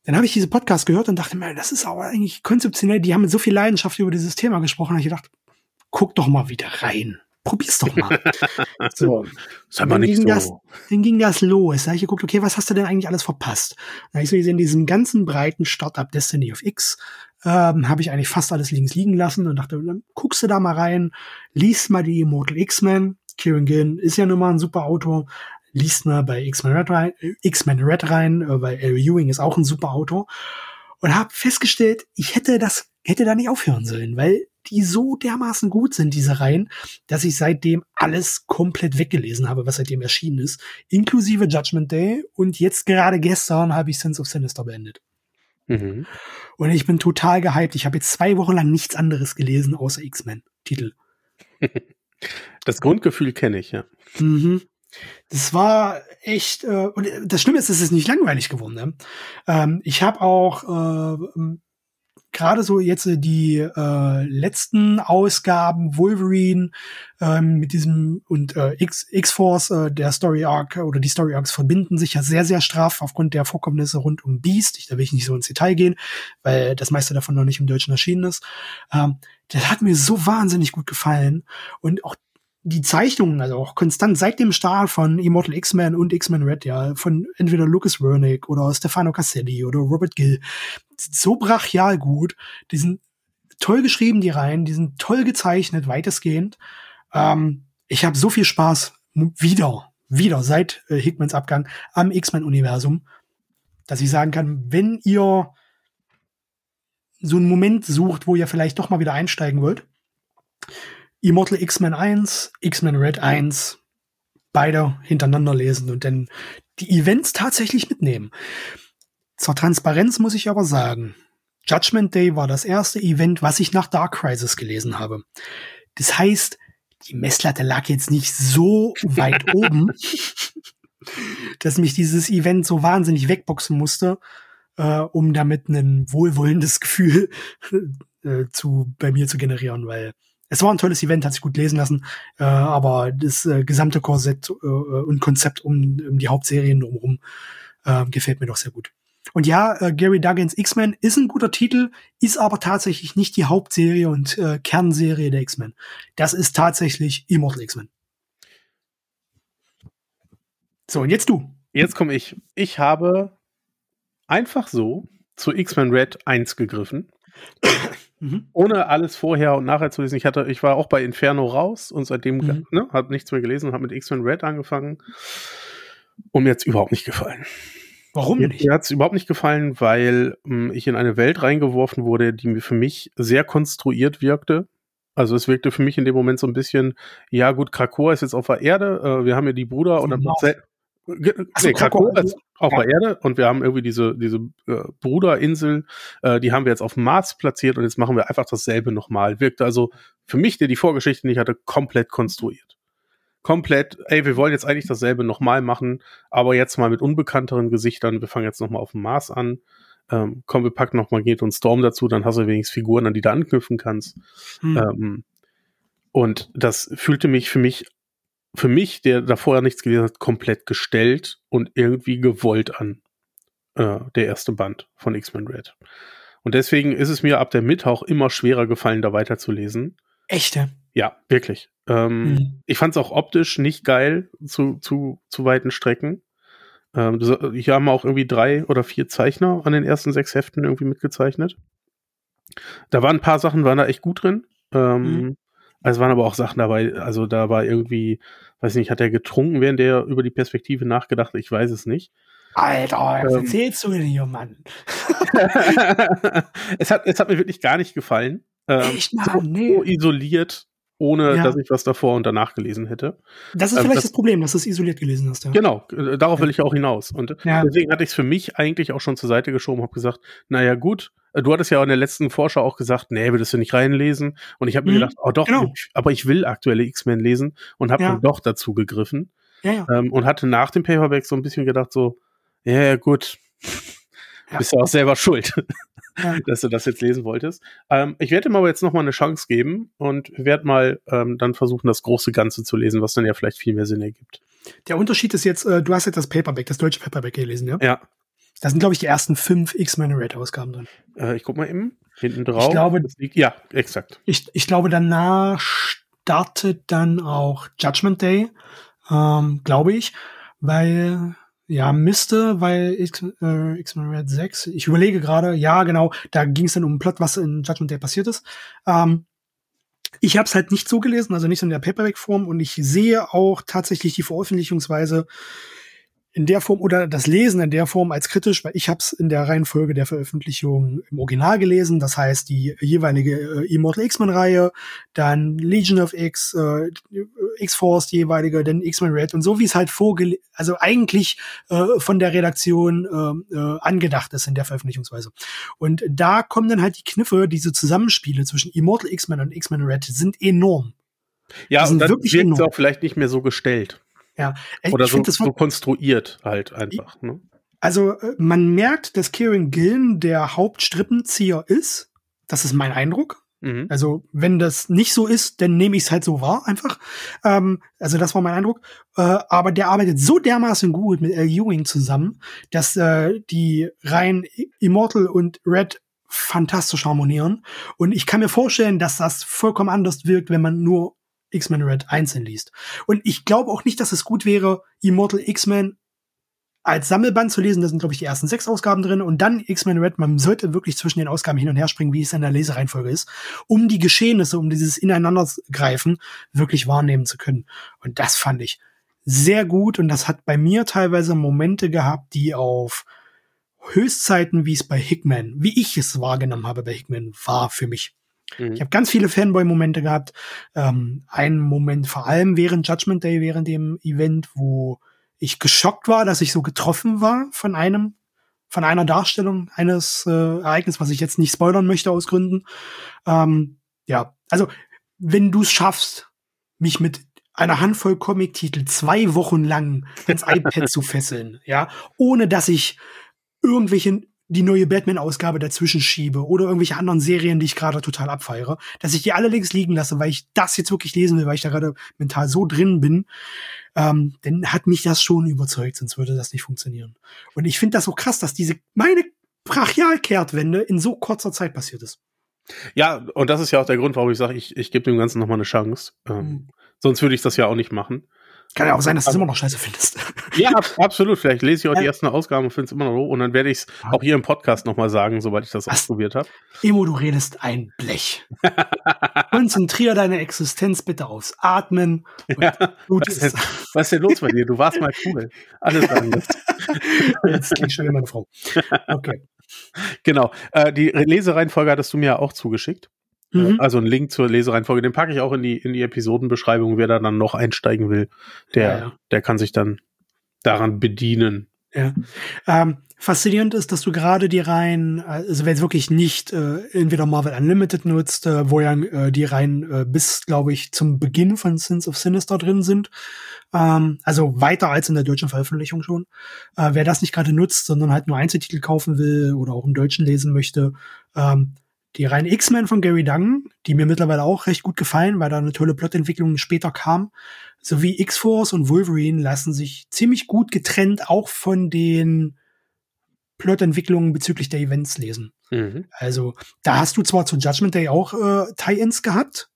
Dann habe ich diese Podcast gehört und dachte mir, das ist aber eigentlich konzeptionell, die haben mit so viel Leidenschaft über dieses Thema gesprochen, habe ich gedacht, guck doch mal wieder rein. Probier's doch mal. so. Sei mal nicht so. Das, dann ging das los. Da habe ich geguckt, okay, was hast du denn eigentlich alles verpasst? Da habe ich so gesehen, diesen ganzen breiten Startup Destiny of X ähm, habe ich eigentlich fast alles links liegen lassen und dachte, dann guckst du da mal rein, liest mal die Immortal X-Men. Kieran Gillen ist ja nun mal ein super Autor liest mal bei X-Men Red rein, X-Men Red rein, äh, weil L. Ewing ist auch ein super Autor und habe festgestellt, ich hätte das hätte da nicht aufhören sollen, weil die so dermaßen gut sind, diese Reihen, dass ich seitdem alles komplett weggelesen habe, was seitdem erschienen ist, inklusive Judgment Day und jetzt gerade gestern habe ich Sense of Sinister beendet. Mhm. Und ich bin total gehypt. Ich habe jetzt zwei Wochen lang nichts anderes gelesen außer X-Men-Titel. Das Grundgefühl kenne ich, ja. Mhm. Das war echt, äh, und das Schlimme ist, es ist nicht langweilig geworden. Ne? Ähm, ich habe auch äh, gerade so jetzt die äh, letzten Ausgaben Wolverine ähm, mit diesem und äh, X, X-Force, äh, der Story Arc oder die Story Arcs verbinden sich ja sehr, sehr straff aufgrund der Vorkommnisse rund um Beast. Ich, da will ich nicht so ins Detail gehen, weil das meiste davon noch nicht im Deutschen erschienen ist. Ähm, das hat mir so wahnsinnig gut gefallen und auch die Zeichnungen, also auch konstant seit dem Start von Immortal X-Men und X-Men Red, ja, von entweder Lucas Wernick oder Stefano Caselli oder Robert Gill, so brachial gut. Die sind toll geschrieben, die Reihen, die sind toll gezeichnet, weitestgehend. Ähm, ich habe so viel Spaß wieder, wieder seit äh, Hickmans Abgang am X-Men-Universum, dass ich sagen kann, wenn ihr so einen Moment sucht, wo ihr vielleicht doch mal wieder einsteigen wollt, Immortal X-Men 1, X-Men Red 1, beide hintereinander lesen und dann die Events tatsächlich mitnehmen. Zur Transparenz muss ich aber sagen, Judgment Day war das erste Event, was ich nach Dark Crisis gelesen habe. Das heißt, die Messlatte lag jetzt nicht so weit oben, dass mich dieses Event so wahnsinnig wegboxen musste, äh, um damit ein wohlwollendes Gefühl äh, zu, bei mir zu generieren, weil es war ein tolles Event, hat sich gut lesen lassen, äh, aber das äh, gesamte Korsett äh, und Konzept um, um die Hauptserien drumherum äh, gefällt mir doch sehr gut. Und ja, äh, Gary Duggins X-Men ist ein guter Titel, ist aber tatsächlich nicht die Hauptserie und äh, Kernserie der X-Men. Das ist tatsächlich Immortal X-Men. So, und jetzt du. Jetzt komme ich. Ich habe einfach so zu X-Men Red 1 gegriffen. Mhm. Ohne alles vorher und nachher zu lesen. Ich hatte, ich war auch bei Inferno raus und seitdem mhm. ne, habe nichts mehr gelesen und habe mit X-Men Red angefangen. Und mir hat es überhaupt nicht gefallen. Warum nicht? Mir hat es überhaupt nicht gefallen, weil ähm, ich in eine Welt reingeworfen wurde, die mir für mich sehr konstruiert wirkte. Also es wirkte für mich in dem Moment so ein bisschen, ja gut, Krakoa ist jetzt auf der Erde, äh, wir haben ja die Bruder und dann Nee, Krakow ist auf der Erde und wir haben irgendwie diese, diese äh, Bruderinsel, äh, die haben wir jetzt auf dem Mars platziert und jetzt machen wir einfach dasselbe nochmal. Wirkte also für mich, der die Vorgeschichte nicht hatte, komplett konstruiert. Komplett, ey, wir wollen jetzt eigentlich dasselbe nochmal machen, aber jetzt mal mit unbekannteren Gesichtern. Wir fangen jetzt nochmal auf dem Mars an. Ähm, komm, wir packen noch Magnet und Storm dazu, dann hast du wenigstens Figuren, an die du anknüpfen kannst. Hm. Ähm, und das fühlte mich für mich für mich, der da vorher nichts gelesen hat, komplett gestellt und irgendwie gewollt an. Äh, der erste Band von X-Men Red. Und deswegen ist es mir ab der Mitte auch immer schwerer gefallen, da weiterzulesen. Echte? Ja, wirklich. Ähm, hm. Ich fand es auch optisch nicht geil zu, zu, zu weiten Strecken. Ähm, hier haben auch irgendwie drei oder vier Zeichner an den ersten sechs Heften irgendwie mitgezeichnet. Da waren ein paar Sachen, waren da echt gut drin. Ähm, hm. Es waren aber auch Sachen dabei, also da war irgendwie, weiß nicht, hat er getrunken, während er über die Perspektive nachgedacht? Ich weiß es nicht. Alter, was ähm, erzählst du denn hier, Mann? es, hat, es hat mir wirklich gar nicht gefallen. Ähm, Echt, Mann, so, nee. so isoliert ohne ja. dass ich was davor und danach gelesen hätte. Das ist ähm, vielleicht das, das, Problem, dass du es isoliert gelesen hast. Ja. Genau, äh, darauf will ich auch hinaus. Und ja. deswegen hatte ich es für mich eigentlich auch schon zur Seite geschoben, habe gesagt, naja gut, du hattest ja in der letzten Vorschau auch gesagt, nee, würdest du nicht reinlesen? Und ich habe mhm. mir gedacht, oh doch, genau. ich, aber ich will aktuelle X-Men lesen und habe dann doch dazu gegriffen. Ja, ähm, und hatte nach dem Paperback so ein bisschen gedacht, so, ja, gut, bist du auch selber schuld ja. dass du das jetzt lesen wolltest. Ähm, ich werde ihm aber jetzt nochmal eine Chance geben und werde mal ähm, dann versuchen, das große Ganze zu lesen, was dann ja vielleicht viel mehr Sinn ergibt. Der Unterschied ist jetzt, äh, du hast jetzt das Paperback, das deutsche Paperback gelesen, ja? Ja. Da sind, glaube ich, die ersten fünf X-Men Red Ausgaben drin. Äh, ich guck mal eben. Hinten drauf. Ich glaube, liegt, ja, exakt. Ich, ich glaube, danach startet dann auch Judgment Day, ähm, glaube ich, weil ja, müsste, weil X-Men äh, Red 6, ich überlege gerade, ja, genau, da ging es dann um einen Plot, was in Judgment Day passiert ist. Ähm, ich habe es halt nicht so gelesen, also nicht so in der Paperback-Form und ich sehe auch tatsächlich die Veröffentlichungsweise in der Form oder das Lesen in der Form als kritisch, weil ich habe es in der Reihenfolge der Veröffentlichung im Original gelesen. Das heißt, die jeweilige äh, Immortal X-Men-Reihe, dann Legion of X, äh, X-Force, die jeweilige, dann X-Men Red und so wie es halt vorgele also eigentlich äh, von der Redaktion äh, äh, angedacht ist in der Veröffentlichungsweise. Und da kommen dann halt die Kniffe, diese Zusammenspiele zwischen Immortal X-Men und X-Men Red sind enorm. Ja, und dann wirkt es auch vielleicht nicht mehr so gestellt. Ja, ich Oder so, das so konstruiert halt einfach. Ne? Also äh, man merkt, dass Kieran Gillen der Hauptstrippenzieher ist. Das ist mein Eindruck. Mhm. Also wenn das nicht so ist, dann nehme ich es halt so wahr einfach. Ähm, also das war mein Eindruck. Äh, aber der arbeitet so dermaßen gut mit L. Ewing zusammen, dass äh, die rein Immortal und Red fantastisch harmonieren. Und ich kann mir vorstellen, dass das vollkommen anders wirkt, wenn man nur X-Men Red einzeln liest. Und ich glaube auch nicht, dass es gut wäre, Immortal X-Men als Sammelband zu lesen. Da sind, glaube ich, die ersten sechs Ausgaben drin und dann X-Men Red. Man sollte wirklich zwischen den Ausgaben hin und her springen, wie es in der Lesereihenfolge ist, um die Geschehnisse, um dieses Ineinandergreifen wirklich wahrnehmen zu können. Und das fand ich sehr gut und das hat bei mir teilweise Momente gehabt, die auf Höchstzeiten, wie es bei Hickman, wie ich es wahrgenommen habe bei Hickman, war für mich. Mhm. Ich habe ganz viele Fanboy-Momente gehabt. Ähm, einen Moment vor allem während Judgment Day, während dem Event, wo ich geschockt war, dass ich so getroffen war von einem, von einer Darstellung eines äh, Ereignisses, was ich jetzt nicht spoilern möchte aus Gründen. Ähm, ja, also wenn du es schaffst, mich mit einer Handvoll Comic-Titel zwei Wochen lang ins iPad zu fesseln, ja, ohne dass ich irgendwelche die neue Batman-Ausgabe dazwischen schiebe oder irgendwelche anderen Serien, die ich gerade total abfeiere, dass ich die alle links liegen lasse, weil ich das jetzt wirklich lesen will, weil ich da gerade mental so drin bin, ähm, dann hat mich das schon überzeugt, sonst würde das nicht funktionieren. Und ich finde das so krass, dass diese meine Brachialkehrtwende in so kurzer Zeit passiert ist. Ja, und das ist ja auch der Grund, warum ich sage, ich, ich gebe dem Ganzen nochmal eine Chance. Ähm, mhm. Sonst würde ich das ja auch nicht machen. Kann ja auch sein, dass du es immer noch scheiße findest. Ja, absolut. Vielleicht lese ich auch die ersten Ausgaben und finde es immer noch hoch. Und dann werde ich es auch hier im Podcast nochmal sagen, sobald ich das Was? ausprobiert habe. Emo, du redest ein Blech. Konzentrier deine Existenz bitte aufs Atmen. Ja, was, ist. was ist denn los bei dir? Du warst mal cool. Alles anders. Jetzt klingt schon wie meine Frau. Okay. Genau. Äh, die Lesereihenfolge hattest du mir auch zugeschickt. Mhm. Also ein Link zur Lesereihenfolge, den packe ich auch in die, in die Episodenbeschreibung. Wer da dann noch einsteigen will, der, ja, ja. der kann sich dann daran bedienen. Ja. Ähm, faszinierend ist, dass du gerade die Reihen, also wer jetzt wirklich nicht äh, entweder Marvel Unlimited nutzt, äh, wo ja äh, die Reihen äh, bis, glaube ich, zum Beginn von Sins of Sinister drin sind, ähm, also weiter als in der deutschen Veröffentlichung schon. Äh, wer das nicht gerade nutzt, sondern halt nur Einzeltitel kaufen will oder auch im Deutschen lesen möchte, ähm, die Reihen X-Men von Gary Dunn, die mir mittlerweile auch recht gut gefallen, weil da eine tolle Plotentwicklung später kam, sowie X-Force und Wolverine lassen sich ziemlich gut getrennt auch von den Plotentwicklungen bezüglich der Events lesen. Mhm. Also da hast du zwar zu Judgment Day auch äh, Tie-ins gehabt,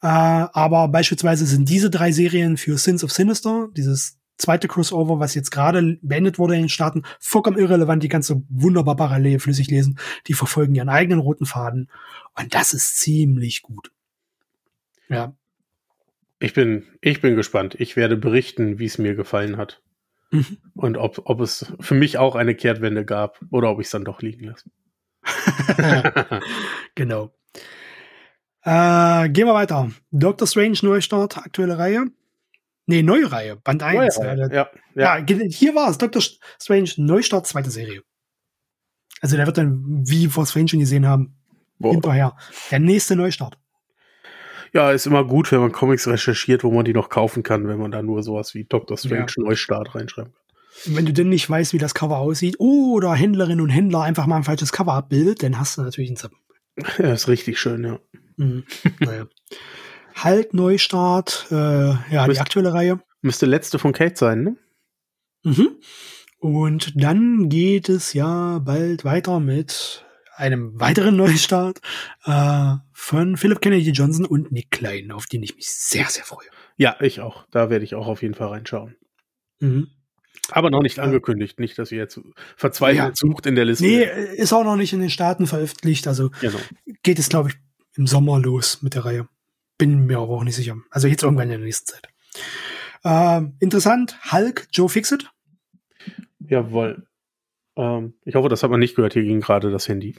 äh, aber beispielsweise sind diese drei Serien für Sins of Sinister, dieses zweite Crossover, was jetzt gerade beendet wurde in den Staaten, vollkommen irrelevant. Die du wunderbar parallel flüssig lesen. Die verfolgen ihren eigenen roten Faden. Und das ist ziemlich gut. Ja. Ich bin, ich bin gespannt. Ich werde berichten, wie es mir gefallen hat. Mhm. Und ob, ob es für mich auch eine Kehrtwende gab oder ob ich es dann doch liegen lasse. genau. Äh, gehen wir weiter. Doctor Strange Neustart, aktuelle Reihe. Nee, neue Reihe, Band 1. Reihe, ja, ja. ja, hier war es, Doctor Strange Neustart, zweite Serie. Also der wird dann, wie wir es vorhin schon gesehen haben, Boah. hinterher. Der nächste Neustart. Ja, ist immer gut, wenn man Comics recherchiert, wo man die noch kaufen kann, wenn man da nur sowas wie Doctor Strange ja. Neustart reinschreiben kann. Wenn du denn nicht weißt, wie das Cover aussieht, oder Händlerin und Händler einfach mal ein falsches Cover abbildet, dann hast du natürlich einen Zappen. Ja, ist richtig schön, ja. Mhm. naja. Halt Neustart, äh, ja, Müsste, die aktuelle Reihe. Müsste letzte von Kate sein, ne? Mhm. Und dann geht es ja bald weiter mit einem weiteren Neustart äh, von Philip Kennedy Johnson und Nick Klein, auf den ich mich sehr, sehr freue. Ja, ich auch. Da werde ich auch auf jeden Fall reinschauen. Mhm. Aber noch nicht angekündigt, nicht, dass ihr jetzt verzweifelt ja. sucht in der Liste. Nee, ist auch noch nicht in den Staaten veröffentlicht. Also genau. geht es, glaube ich, im Sommer los mit der Reihe. Bin mir aber auch nicht sicher. Also jetzt irgendwann in der nächsten Zeit. Ähm, interessant, Hulk, Joe Fixit. Jawohl. Ähm, ich hoffe, das hat man nicht gehört. Hier ging gerade das Handy.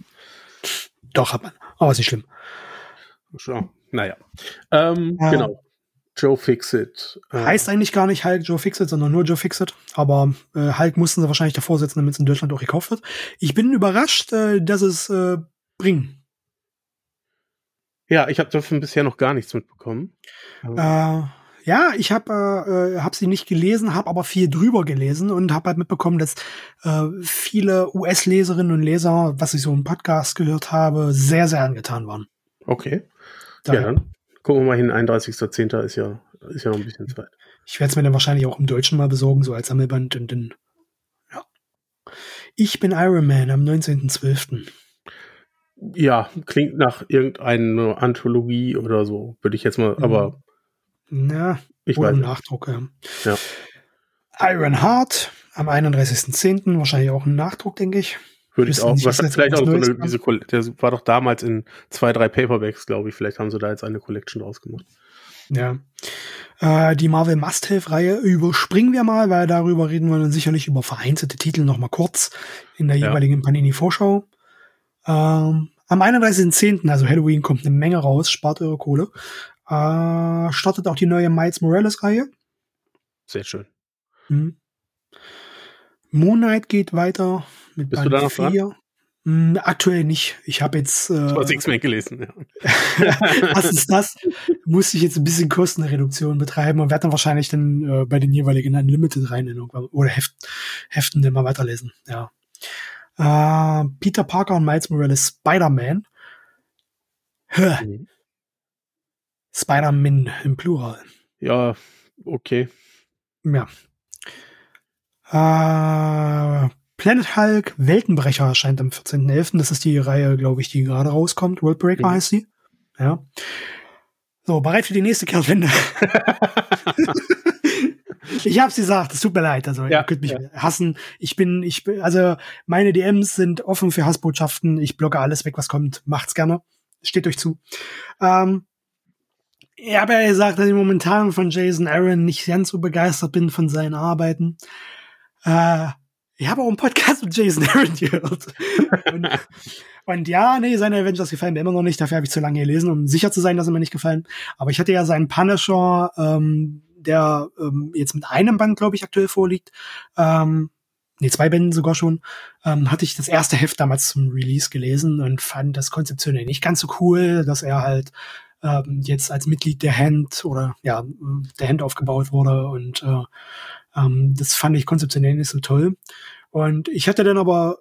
Doch, hat man. Aber ist nicht schlimm. Schon. Naja. Ähm, äh, genau. Joe Fixit. Äh, heißt eigentlich gar nicht Hulk Joe Fixit, sondern nur Joe Fixit. Aber äh, Hulk mussten sie wahrscheinlich davor setzen, damit es in Deutschland auch gekauft wird. Ich bin überrascht, äh, dass es äh, bringen. Ja, ich habe davon bisher noch gar nichts mitbekommen. Äh, ja, ich habe äh, hab sie nicht gelesen, habe aber viel drüber gelesen und habe halt mitbekommen, dass äh, viele US-Leserinnen und Leser, was ich so im Podcast gehört habe, sehr, sehr angetan waren. Okay. Daher. Ja, dann gucken wir mal hin. 31.10. ist ja, ist ja noch ein bisschen Zeit. Ich werde es mir dann wahrscheinlich auch im Deutschen mal besorgen, so als Sammelband und dann, ja. Ich bin Iron Man am 19.12 ja, klingt nach irgendeiner Anthologie oder so, würde ich jetzt mal, mhm. aber Na, Ich oder weiß im. Nachdruck, ja. Ja. Iron Heart am 31.10. Wahrscheinlich auch ein Nachdruck, denke ich. Würde ich auch. Wahrscheinlich vielleicht auch so eine, diese, der war doch damals in zwei, drei Paperbacks, glaube ich. Vielleicht haben sie da jetzt eine Collection draus gemacht. Ja. Äh, die Marvel Must-Have-Reihe überspringen wir mal, weil darüber reden wir dann sicherlich über vereinzelte Titel noch mal kurz in der Ja. jeweiligen Panini-Vorschau. Ähm, am 31.10., also Halloween, kommt eine Menge raus, spart eure Kohle. Äh, startet auch die neue Miles Morales-Reihe. Sehr schön. Hm. Moon Knight geht weiter mit Bist du da noch dran? 4. Hm, aktuell nicht. Ich habe jetzt äh, Du hast X-Men gelesen. Ja. was ist das? Musste ich jetzt ein bisschen Kostenreduktion betreiben und werde dann wahrscheinlich dann äh, bei den jeweiligen Unlimited rein in irgendwann, oder Heft, Heften dann mal weiterlesen. Ja. Äh, Peter Parker und Miles Morales Spider-Man. Mhm. Spider-Man im Plural. ja, okay. Ja. Äh, Planet Hulk Weltenbrecher erscheint am 14.11. Das ist die Reihe, glaube ich, die gerade rauskommt. Worldbreaker Mhm. heißt sie. Ja. So, bereit für die nächste Kehrtwende. ich hab's gesagt, es tut mir leid. Also, Ja, ihr könnt mich ja. hassen. Ich bin, ich bin, also, meine DMs sind offen für Hassbotschaften. Ich blocke alles weg, was kommt. Macht's gerne. Steht euch zu. Ähm, ich habe ja gesagt, dass ich momentan von Jason Aaron nicht ganz so begeistert bin von seinen Arbeiten. Äh, ich habe auch einen Podcast mit Jason Aaron gehört. und, und ja, nee, seine Avengers gefallen mir immer noch nicht. Dafür habe ich zu lange gelesen, um sicher zu sein, dass sie mir nicht gefallen. Aber ich hatte ja seinen Punisher, ähm, der ähm, jetzt mit einem Band, glaube ich, aktuell vorliegt. Ähm, nee, zwei Bänden sogar schon. Ähm, hatte ich das erste Heft damals zum Release gelesen und fand das konzeptionell nicht ganz so cool, dass er halt ähm, jetzt als Mitglied der Hand oder ja, der Hand aufgebaut wurde und äh, ähm, das fand ich konzeptionell nicht so toll. Und ich hatte dann aber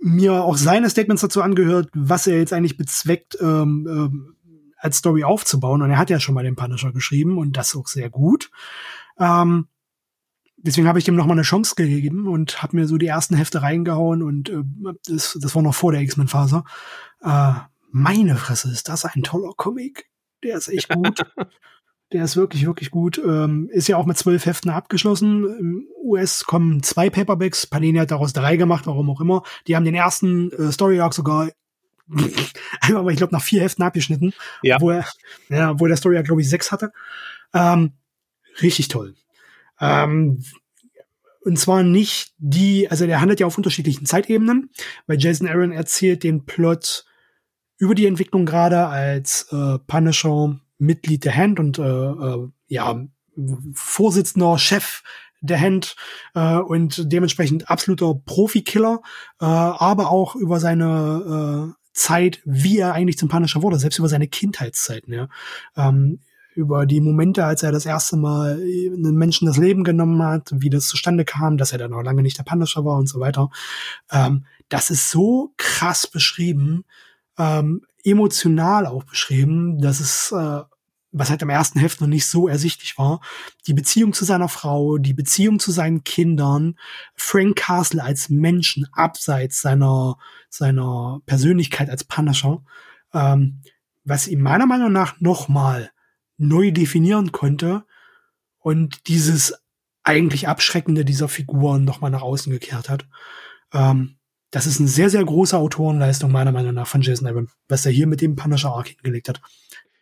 mir auch seine Statements dazu angehört, was er jetzt eigentlich bezweckt, ähm, ähm, als Story aufzubauen. Und er hat ja schon mal den Punisher geschrieben und das auch sehr gut. Ähm, deswegen habe ich dem noch mal eine Chance gegeben und habe mir so die ersten Hefte reingehauen und äh, das, das war noch vor der X-Men-Phase. Äh, meine Fresse, ist das ein toller Comic. Der ist echt gut. Der ist wirklich, wirklich gut. Ähm, ist ja auch mit zwölf Heften abgeschlossen. Im US kommen zwei Paperbacks. Panini hat daraus drei gemacht, warum auch immer. Die haben den ersten äh, Story Arc sogar mal, ich glaube, nach vier Heften abgeschnitten. Ja. Wo er, ja, wo der Story Arc, glaube ich, sechs hatte. Ähm, richtig toll. Ähm, und zwar nicht die, also der handelt ja auf unterschiedlichen Zeitebenen, weil Jason Aaron erzählt den Plot über die Entwicklung gerade als äh, Punisher Mitglied der Hand und äh, äh, ja Vorsitzender Chef der Hand äh, und dementsprechend absoluter Profikiller, äh, aber auch über seine äh, Zeit, wie er eigentlich zum Punisher wurde, selbst über seine Kindheitszeiten, ja. Ähm, über die Momente, als er das erste Mal einen Menschen das Leben genommen hat, wie das zustande kam, dass er dann noch lange nicht der Punisher war und so weiter. Ähm, das ist so krass beschrieben, ähm, emotional auch beschrieben, dass es, äh, was halt im ersten Heft noch nicht so ersichtlich war, die Beziehung zu seiner Frau, die Beziehung zu seinen Kindern, Frank Castle als Menschen abseits seiner, seiner Persönlichkeit als Punisher, ähm, was ihm meiner Meinung nach nochmal neu definieren konnte und dieses eigentlich Abschreckende dieser Figuren nochmal nach außen gekehrt hat. Ähm, das ist eine sehr, sehr große Autorenleistung, meiner Meinung nach, von Jason Aaron, was er hier mit dem Punisher Arc hingelegt hat.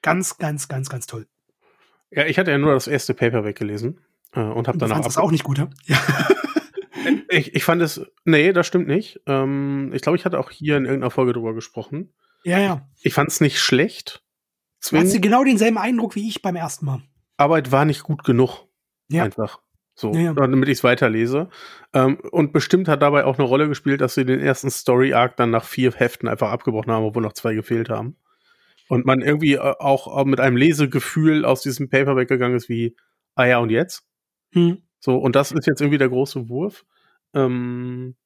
Ganz, ganz, ganz, ganz toll. Ja, ich hatte ja nur das erste Paperback gelesen äh, und habe Du danach. das auch nicht gut, ja? ja. ich, ich fand es. Nee, das stimmt nicht. Ähm, ich glaube, ich hatte auch hier in irgendeiner Folge drüber gesprochen. Ja, ja. Ich fand es nicht schlecht. Du hast Zwingend, genau denselben Eindruck wie ich beim ersten Mal. aber es war nicht gut genug. Ja. Einfach. So, Ja, ja. damit ich es weiterlese. Ähm, und bestimmt hat dabei auch eine Rolle gespielt, dass sie den ersten Story-Arc dann nach vier Heften einfach abgebrochen haben, obwohl noch zwei gefehlt haben. Und man irgendwie äh, auch mit einem Lesegefühl aus diesem Paperback gegangen ist wie, ah ja, und jetzt? Hm. So, und das ist jetzt irgendwie der große Wurf. Ähm,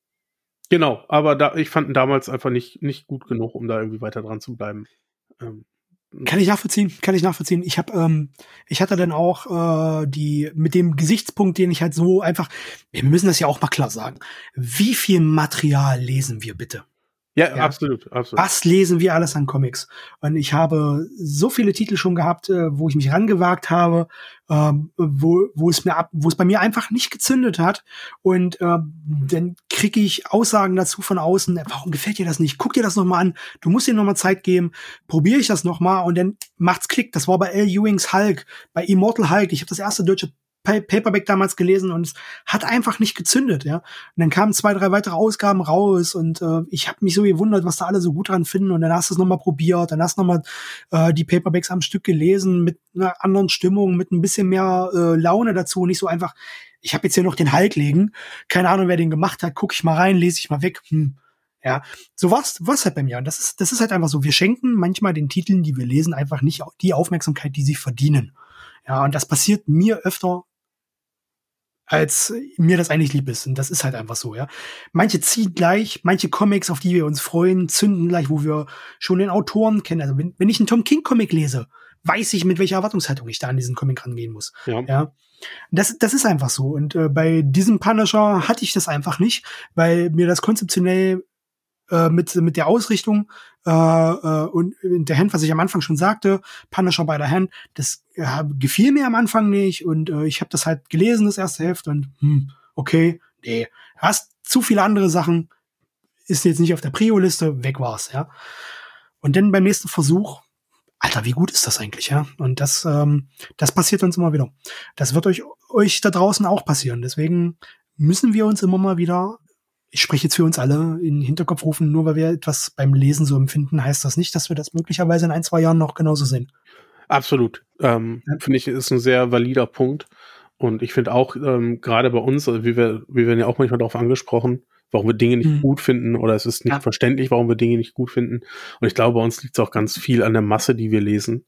genau, aber da, ich fand ihn damals einfach nicht, nicht gut genug, um da irgendwie weiter dran zu bleiben. Ähm, Kann ich nachvollziehen, kann ich nachvollziehen. Ich habe, ähm, ich hatte dann auch äh, die mit dem Gesichtspunkt, den ich halt so einfach, wir müssen das ja auch mal klar sagen. Wie viel Material lesen wir bitte? Ja, ja, absolut, absolut. Was lesen wir alles an Comics? Und ich habe so viele Titel schon gehabt, äh, wo ich mich rangewagt habe, ähm, wo, wo es mir ab, wo es bei mir einfach nicht gezündet hat. Und äh, dann kriege ich Aussagen dazu von außen, warum gefällt dir das nicht? Guck dir das noch mal an, du musst dir noch mal Zeit geben, probiere ich das noch mal und dann macht's Klick. Das war bei L. Ewings Hulk, bei Immortal Hulk. Ich habe das erste deutsche Paperback damals gelesen und es hat einfach nicht gezündet, ja. Und dann kamen zwei, drei weitere Ausgaben raus und äh, ich habe mich so gewundert, was da alle so gut dran finden und dann hast du es nochmal probiert, dann hast du nochmal äh, die Paperbacks am Stück gelesen mit einer anderen Stimmung, mit ein bisschen mehr äh, Laune dazu, nicht so einfach, ich habe jetzt hier noch den Halt legen, keine Ahnung, wer den gemacht hat, guck ich mal rein, lese ich mal weg, hm. Ja, so was, was halt bei mir. Und das ist, das ist halt einfach so. Wir schenken manchmal den Titeln, die wir lesen, einfach nicht die Aufmerksamkeit, die sie verdienen. Ja, und das passiert mir öfter als mir das eigentlich lieb ist. Und das ist halt einfach so, ja. Manche ziehen gleich, manche Comics, auf die wir uns freuen, zünden gleich, wo wir schon den Autoren kennen. Also wenn, wenn ich einen Tom King Comic lese, weiß ich, mit welcher Erwartungshaltung ich da an diesen Comic rangehen muss. Ja. ja. Das, das ist einfach so. Und äh, bei diesem Punisher hatte ich das einfach nicht, weil mir das konzeptionell äh, mit, mit der Ausrichtung äh, äh, und der Hand, was ich am Anfang schon sagte, Punisher by the Hand, das äh, gefiel mir am Anfang nicht und äh, ich habe das halt gelesen, das erste Heft und hm, okay, nee, hast zu viele andere Sachen, ist jetzt nicht auf der Prio-Liste, weg war's, ja. Und dann beim nächsten Versuch, Alter, wie gut ist das eigentlich, ja? Und das, ähm, das passiert uns immer wieder. Das wird euch, euch da draußen auch passieren. Deswegen müssen wir uns immer mal wieder ich spreche jetzt für uns alle in den Hinterkopf rufen, nur weil wir etwas beim Lesen so empfinden, heißt das nicht, dass wir das möglicherweise in ein, zwei Jahren noch genauso sehen. Absolut. Ähm, ja. Finde ich, ist ein sehr valider Punkt. Und ich finde auch, ähm, gerade bei uns, also wie wir, wir werden ja auch manchmal darauf angesprochen, warum wir Dinge nicht mhm. gut finden oder es ist nicht ja. verständlich, warum wir Dinge nicht gut finden. Und ich glaube, bei uns liegt es auch ganz viel an der Masse, die wir lesen.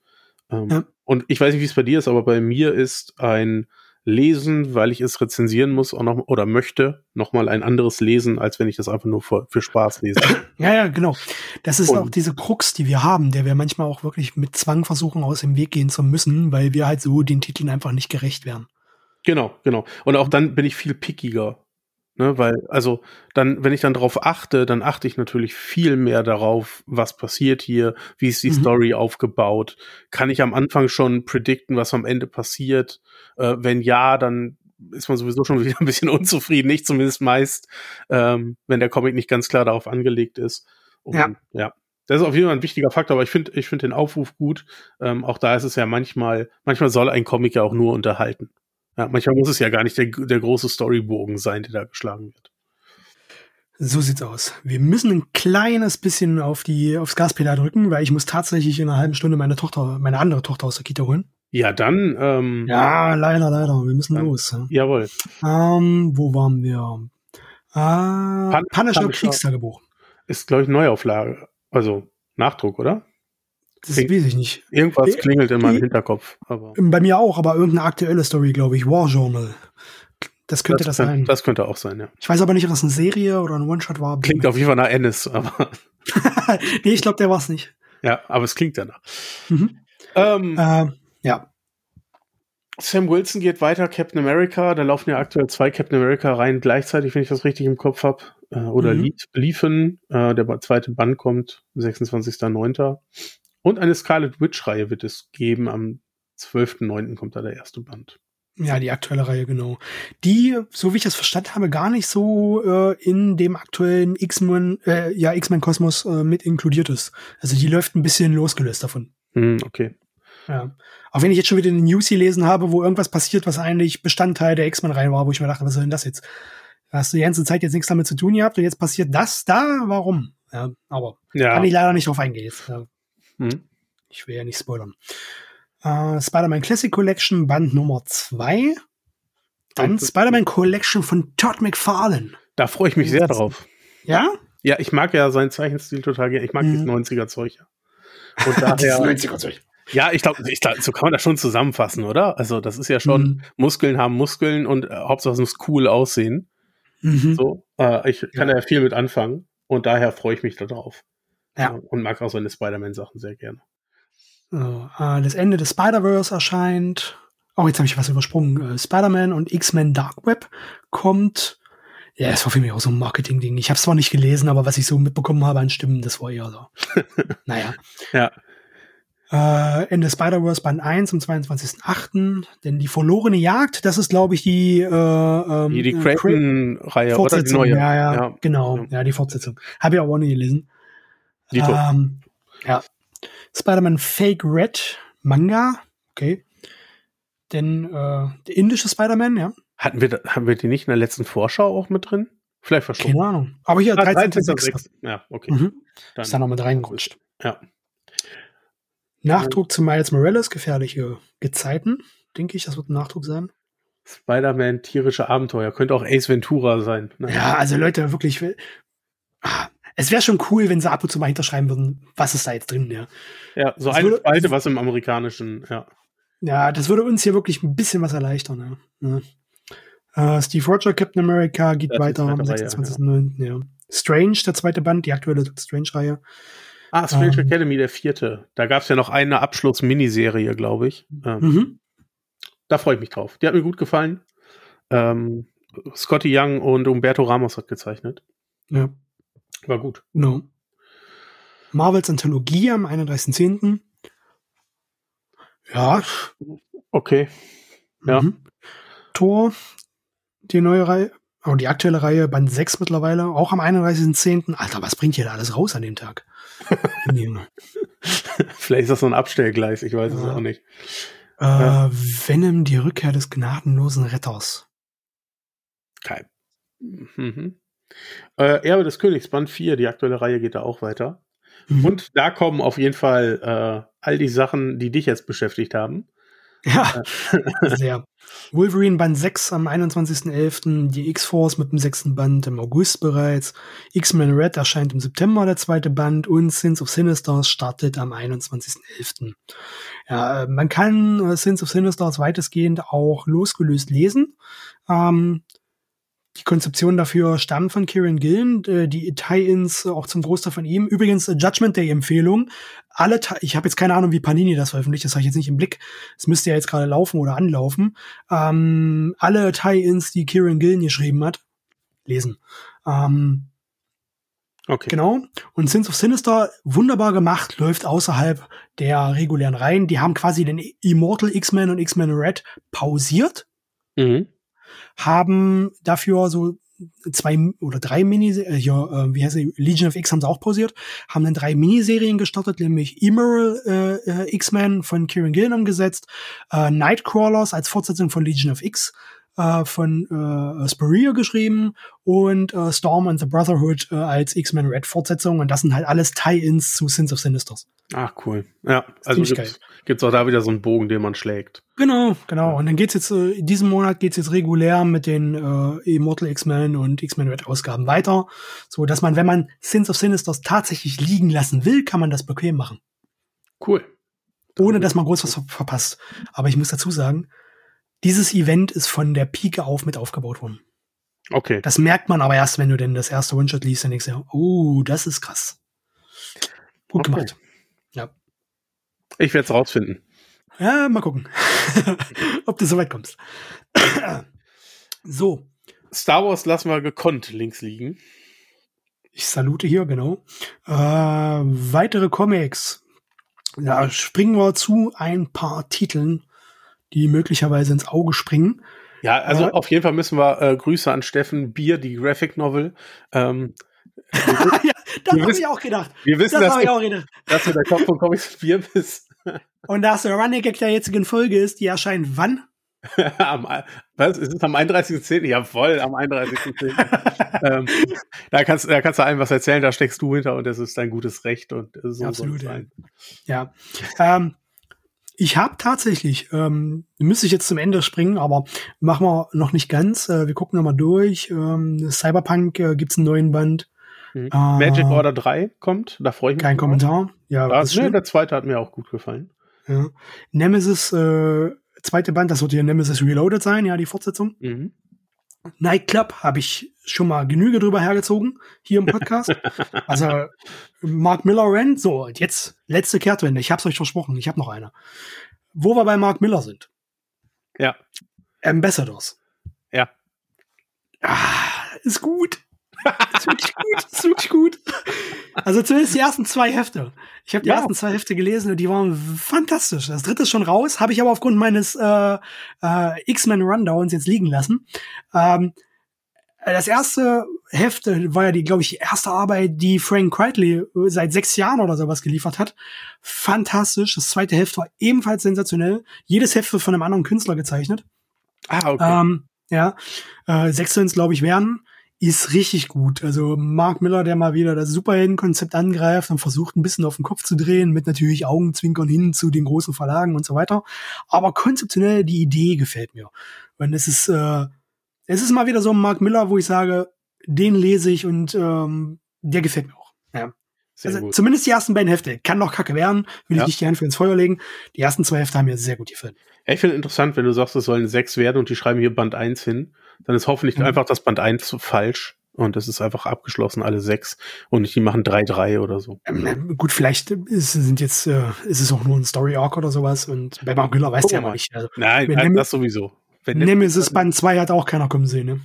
Ähm, ja. Und ich weiß nicht, wie es bei dir ist, aber bei mir ist ein lesen, weil ich es rezensieren muss noch, oder möchte, nochmal ein anderes lesen, als wenn ich das einfach nur für, für Spaß lese. Ja, ja, genau. Das ist und, auch diese Krux, die wir haben, der wir manchmal auch wirklich mit Zwang versuchen, aus dem Weg gehen zu müssen, weil wir halt so den Titeln einfach nicht gerecht werden. Genau, genau. Und auch dann bin ich viel pickiger. Ne, weil, also, dann, wenn ich dann darauf achte, dann achte ich natürlich viel mehr darauf, was passiert hier, wie ist die mhm. Story aufgebaut. Kann ich am Anfang schon predikten, was am Ende passiert? Äh, wenn ja, dann ist man sowieso schon wieder ein bisschen unzufrieden, nicht zumindest meist, ähm, wenn der Comic nicht ganz klar darauf angelegt ist. Und, ja. ja. Das ist auf jeden Fall ein wichtiger Faktor, aber ich finde, ich finde den Aufruf gut. Ähm, auch da ist es ja manchmal, manchmal soll ein Comic ja auch nur unterhalten. Ja, manchmal muss es ja gar nicht der, der große Storybogen sein, der da geschlagen wird. So sieht's aus. Wir müssen ein kleines bisschen auf die, aufs Gaspedal drücken, weil ich muss tatsächlich in einer halben Stunde meine Tochter, meine andere Tochter aus der Kita holen. Ja, dann. Ähm, ja, leider, leider. Wir müssen dann, los. Ja. Jawohl. Ähm, wo waren wir? Äh, Pan Punisher Kriegstagebuch. Ist, glaube ich, Neuauflage. Also Nachdruck, oder? Das Kling, weiß ich nicht. Irgendwas äh, klingelt in meinem Hinterkopf. Aber. Bei mir auch, aber irgendeine aktuelle Story, glaube ich. War Journal. Das könnte das, das sein. Das könnte auch sein, ja. Ich weiß aber nicht, ob das eine Serie oder ein One-Shot war. Klingt auf jeden Fall nach Ennis, aber. nee, ich glaube, der war es nicht. Ja, aber es klingt danach. Mhm. Ähm, äh, ja. Sam Wilson geht weiter, Captain America. Da laufen ja aktuell zwei Captain America rein gleichzeitig, wenn ich das richtig im Kopf habe. Äh, oder mhm. liefen. Äh, der zweite Band kommt 26.09. Und eine Scarlet Witch-Reihe wird es geben. Am 12.09. kommt da der erste Band. Ja, die aktuelle Reihe, genau. Die, so wie ich das verstanden habe, gar nicht so äh, in dem aktuellen X-Men, äh, ja, X-Men-Kosmos äh, mit inkludiert ist. Also die läuft ein bisschen losgelöst davon. Hm, okay. Ja. Auch wenn ich jetzt schon wieder eine News gelesen habe, wo irgendwas passiert, was eigentlich Bestandteil der X-Men-Reihe war, wo ich mir dachte, was soll denn das jetzt? Da hast du die ganze Zeit jetzt nichts damit zu tun gehabt und jetzt passiert das da, warum? Ja, aber ja. kann ich leider nicht drauf eingehen. Ja. Hm. Ich will ja nicht spoilern. Äh, Spider-Man Classic Collection, Band Nummer 2. Dann Spider-Man Collection von Todd McFarlane. Da freue ich mich sehr drauf. Ja? Ja, ich mag ja seinen Zeichenstil total gerne. Ich mag mhm. dieses 90er-Zeug. Und daher, 90er-Zeug. Ja, ich glaube, ich glaub, so kann man das schon zusammenfassen, oder? Also, das ist ja schon, mhm. Muskeln haben Muskeln und äh, Hauptsache es muss cool aussehen. Mhm. So, äh, ich kann ja. da ja viel mit anfangen und daher freue ich mich darauf. Ja. Und mag auch seine Spider-Man-Sachen sehr gerne. So, äh, das Ende des Spider-Verse erscheint. Oh, jetzt habe ich was übersprungen. Äh, Spider-Man und X-Men Dark Web kommt Ja, es war für mich auch so ein Marketing-Ding. Ich habe es zwar nicht gelesen, aber was ich so mitbekommen habe an Stimmen, das war eher so. naja. Ja. Äh, Ende Spider-Verse Band 1 am 22.08. Denn die verlorene Jagd, das ist, glaube ich, die äh, ähm, Die, die äh, Creighton-Reihe, oder die Fortsetzung. neue. Ja, ja, Ja. genau. Ja. Ja. die Fortsetzung. Habe ich auch nicht gelesen. Dito. Ähm, ja. Spider-Man Fake Red Manga. Okay. Denn äh, der indische Spider-Man, ja. Hatten wir, da- haben wir die nicht in der letzten Vorschau auch mit drin? Vielleicht verschoben. Keine Ahnung. Aber hier Ah, 13.06. 13.06. Ja, okay. Mhm. Dann, Ist da noch mit reingerutscht. ja. Nachdruck zu Miles Morales, gefährliche Gezeiten. Denke ich, das wird ein Nachdruck sein. Spider-Man tierische Abenteuer. Könnte auch Ace Ventura sein. Ne? Ja, also Leute, wirklich. Ah, Es wäre schon cool, wenn sie ab und zu mal hinterschreiben würden, was ist da jetzt drin, ja. ja so Das eine würde- Spalte, was im amerikanischen, ja. Ja, das würde uns hier wirklich ein bisschen was erleichtern, ja. ja. Äh, Steve Roger, Captain America geht Das weiter am zweite Reihe, 26.09. Ja. Strange, der zweite Band, die aktuelle Strange-Reihe. Ah, Strange Ähm. Academy, der vierte. Da gab es ja noch eine Abschluss-Miniserie, glaube ich. Ähm, Mhm. Da freue ich mich drauf. Die hat mir gut gefallen. Ähm, Scotty Young und Umberto Ramos hat gezeichnet. Ja, War gut. genau. Marvels Anthologie am 31.10. Ja, Okay. Ja. Mhm. Thor, die neue Reihe, oh, die aktuelle Reihe, Band 6 mittlerweile, auch am 31.10. Alter, was bringt ihr da alles raus an dem Tag? Vielleicht ist das so ein Abstellgleis, ich weiß es Ja. auch nicht. äh, Ja. Venom, die Rückkehr des gnadenlosen Retters. Kein. Mhm. Äh, Erbe des Königs, Band 4, die aktuelle Reihe geht da auch weiter. Mhm. Und da kommen auf jeden Fall äh, all die Sachen, die dich jetzt beschäftigt haben. Ja, sehr. Wolverine Band 6 am 21.11., die X-Force mit dem sechsten Band im August bereits, X-Men Red erscheint im September der zweite Band und Sins of Sinisters startet am 21.11. Ja, äh, man kann äh, Sins of Sinisters weitestgehend auch losgelöst lesen. Ähm, die Konzeption dafür stammt von Kieran Gillen, äh, die Tie-Ins auch zum Großteil von ihm. Übrigens, äh, Judgment Day-Empfehlung. Alle, ich habe jetzt keine Ahnung, wie Panini das veröffentlicht, das habe ich jetzt nicht im Blick. Es müsste ja jetzt gerade laufen oder anlaufen. Ähm, alle Tie-Ins, die Kieran Gillen geschrieben hat, lesen. Ähm, Okay. Genau. Und Sins of Sinister, wunderbar gemacht, läuft außerhalb der regulären Reihen. Die haben quasi den Immortal X-Men und X-Men Red pausiert, Mhm. Haben dafür so zwei oder drei Mini, äh, hier, äh, wie heißt sie, Legion of X haben sie auch pausiert, haben dann drei Miniserien gestartet, nämlich Emerald äh, äh, X-Men von Kieran Gillen umgesetzt, äh, Nightcrawlers als Fortsetzung von Legion of X äh, von äh, Spurrier geschrieben und äh, Storm and the Brotherhood äh, als X-Men Red Fortsetzung und das sind halt alles Tie-Ins zu Sins of Sinisters. Ach, cool. Ja, also gibt's, gibt's auch da wieder so einen Bogen, den man schlägt. Genau, genau. Und dann geht's jetzt, äh, in diesem Monat geht's jetzt regulär mit den äh, Immortal X-Men und X-Men Red Ausgaben weiter. So dass man, wenn man Sins of Sinisters tatsächlich liegen lassen will, kann man das bequem machen. Cool. Ohne dass man groß was ver verpasst. Aber ich muss dazu sagen, dieses Event ist von der Pike auf mit aufgebaut worden. Okay. Das merkt man aber erst, wenn du denn das erste One-Shot liest und denkst, ja, oh, das ist krass. Gut Okay. gemacht. Ja. Ich werde es rausfinden. Ja, mal gucken, ob du so weit kommst. so, Star Wars lassen wir gekonnt links liegen. ich salute hier, genau. Äh, weitere Comics. Da springen wir zu ein paar Titeln, die möglicherweise ins Auge springen. Ja, also auf jeden Fall müssen wir äh, Grüße an Steffen Bier, die Graphic Novel. Ähm, ja, das habe ich auch gedacht. wir wissen, Das dass ich du, auch gedacht. dass du der Kopf von Comics Bier bist. Und da es der Running Gag der jetzigen Folge ist, die erscheint wann? am, was? Ist es am 31.10.? Jawohl, am 31.10. ähm, da, kannst, da kannst du einem was erzählen, da steckst du hinter und das ist dein gutes Recht und so soll Absolut, es ja. sein. Ja. Ähm, ich habe tatsächlich, ähm, müsste ich jetzt zum Ende springen, aber machen wir noch nicht ganz. Äh, wir gucken nochmal durch. Ähm, Cyberpunk äh, gibt's einen neuen Band. Mhm. Ah. Magic Order 3 kommt, da freue ich mich. Kein. Kommentar. Ja, Ja, das ist ne, schön. der zweite hat mir auch gut gefallen. Ja. Nemesis, äh, zweite Band, das wird hier Nemesis Reloaded sein, ja, die Fortsetzung. Mhm. Nightclub habe ich schon mal Genüge drüber hergezogen, hier im Podcast. also Mark Miller Rand, so, und jetzt letzte Kehrtwende, ich hab's euch versprochen, ich habe noch eine. Wo wir bei Mark Miller sind. Ja. Ambassadors. Ja. Ah, ist gut. Ist wirklich gut, ist wirklich gut. Also zumindest die ersten zwei Hefte. Ich habe die ja. ersten zwei Hefte gelesen und die waren fantastisch. Das dritte ist schon raus, habe ich aber aufgrund meines äh, äh, X-Men Rundowns jetzt liegen lassen. Ähm, das erste Heft war ja die, glaube ich, die erste Arbeit, die Frank Crichtley seit sechs Jahren oder sowas geliefert hat. Fantastisch. Das zweite Heft war ebenfalls sensationell. Jedes Heft wird von einem anderen Künstler gezeichnet. Ah, okay. Ähm, ja, äh, sechs es, glaube ich, werden. Ist richtig gut. Also Mark Miller, der mal wieder das Superhelden-Konzept angreift und versucht, ein bisschen auf den Kopf zu drehen, mit natürlich Augenzwinkern hin zu den großen Verlagen und so weiter. Aber konzeptionell die Idee gefällt mir. Und es ist, äh, es ist mal wieder so ein Mark Miller, wo ich sage, den lese ich und ähm, der gefällt mir auch. Ja. also gut. zumindest die ersten beiden Hefte. Kann noch kacke werden, will ja. ich nicht die Hand für ins Feuer legen. Die ersten zwei Hefte haben mir sehr gut gefallen. Ich finde interessant, wenn du sagst, es sollen sechs werden und die schreiben hier Band eins hin, dann ist hoffentlich mhm. einfach das Band eins falsch und es ist einfach abgeschlossen, alle sechs und nicht die machen drei drei oder so. Ähm, gut, vielleicht ist, sind jetzt, äh, ist es auch nur ein Story Arc oder sowas und bei Mark Miller weiß der ja nicht. Also, Nein, nein das sowieso. Wenn Nemesis Band 2 hat auch keiner kommen sehen, ne?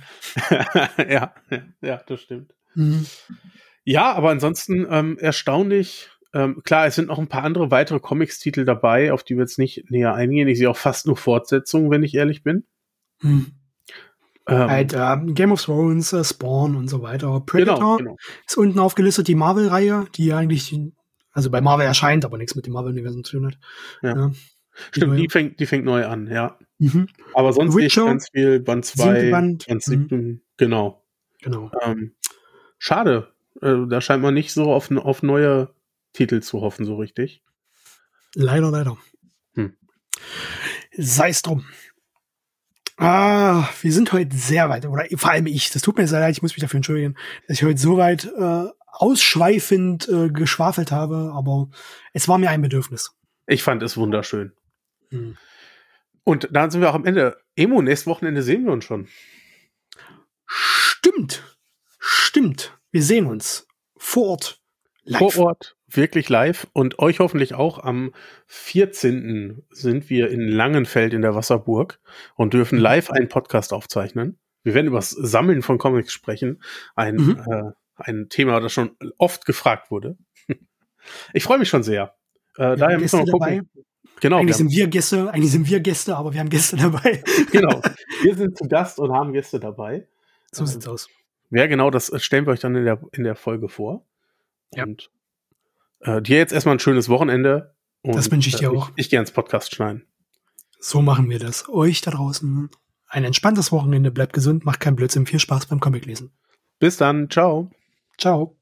ja, ja, das stimmt. Mhm. Ja, aber ansonsten ähm, erstaunlich. Ähm, klar, es sind noch ein paar andere weitere Comics-Titel dabei, auf die wir jetzt nicht näher eingehen. Ich sehe auch fast nur Fortsetzungen, wenn ich ehrlich bin. Mhm. Ähm, halt, äh, Game of Thrones, äh, Spawn und so weiter. Predator genau, genau. ist unten aufgelistet, die Marvel-Reihe, die eigentlich, also bei Marvel erscheint, aber nichts mit dem Marvel-Universum zu tun hat. Ja. ja. Stimmt, die, die fängt, die fängt neu an, ja. Mhm. Aber sonst ich ganz viel Band 2, Band 7, mhm. genau. Genau. Ähm, schade. Äh, da scheint man nicht so auf, auf neue Titel zu hoffen, so richtig. Leider, leider. Hm. Sei es drum. Ah, wir sind heute sehr weit, oder vor allem ich, das tut mir sehr leid, ich muss mich dafür entschuldigen, dass ich heute so weit äh, ausschweifend äh, geschwafelt habe, aber es war mir ein Bedürfnis. Ich fand es wunderschön. Hm. Und dann sind wir auch am Ende. Emo, nächstes Wochenende sehen wir uns schon. Stimmt. Stimmt. Wir sehen uns. Vor Ort. Live. Vor Ort. Wirklich live. Und euch hoffentlich auch am 14. sind wir in Langenfeld in der Wasserburg und dürfen mhm. live einen Podcast aufzeichnen. Wir werden über das Sammeln von Comics sprechen. Ein, mhm. äh, ein Thema, das schon oft gefragt wurde. Ich freue mich schon sehr. Äh, daher müssen wir mal gucken. Dabei. Genau. Eigentlich sind wir Gäste, eigentlich sind wir Gäste, aber wir haben Gäste dabei. Genau. Wir sind zu Gast und haben Gäste dabei. So sieht's aus. Ja, genau, das stellen wir euch dann in der, in der Folge vor. Ja. Und äh, dir jetzt erstmal ein schönes Wochenende. Und, das wünsche ich dir äh, auch. Ich, ich gehe ins Podcast schneiden. So machen wir das. Euch da draußen ein entspanntes Wochenende. Bleibt gesund, macht keinen Blödsinn. Viel Spaß beim Comiclesen. Bis dann. Ciao. Ciao.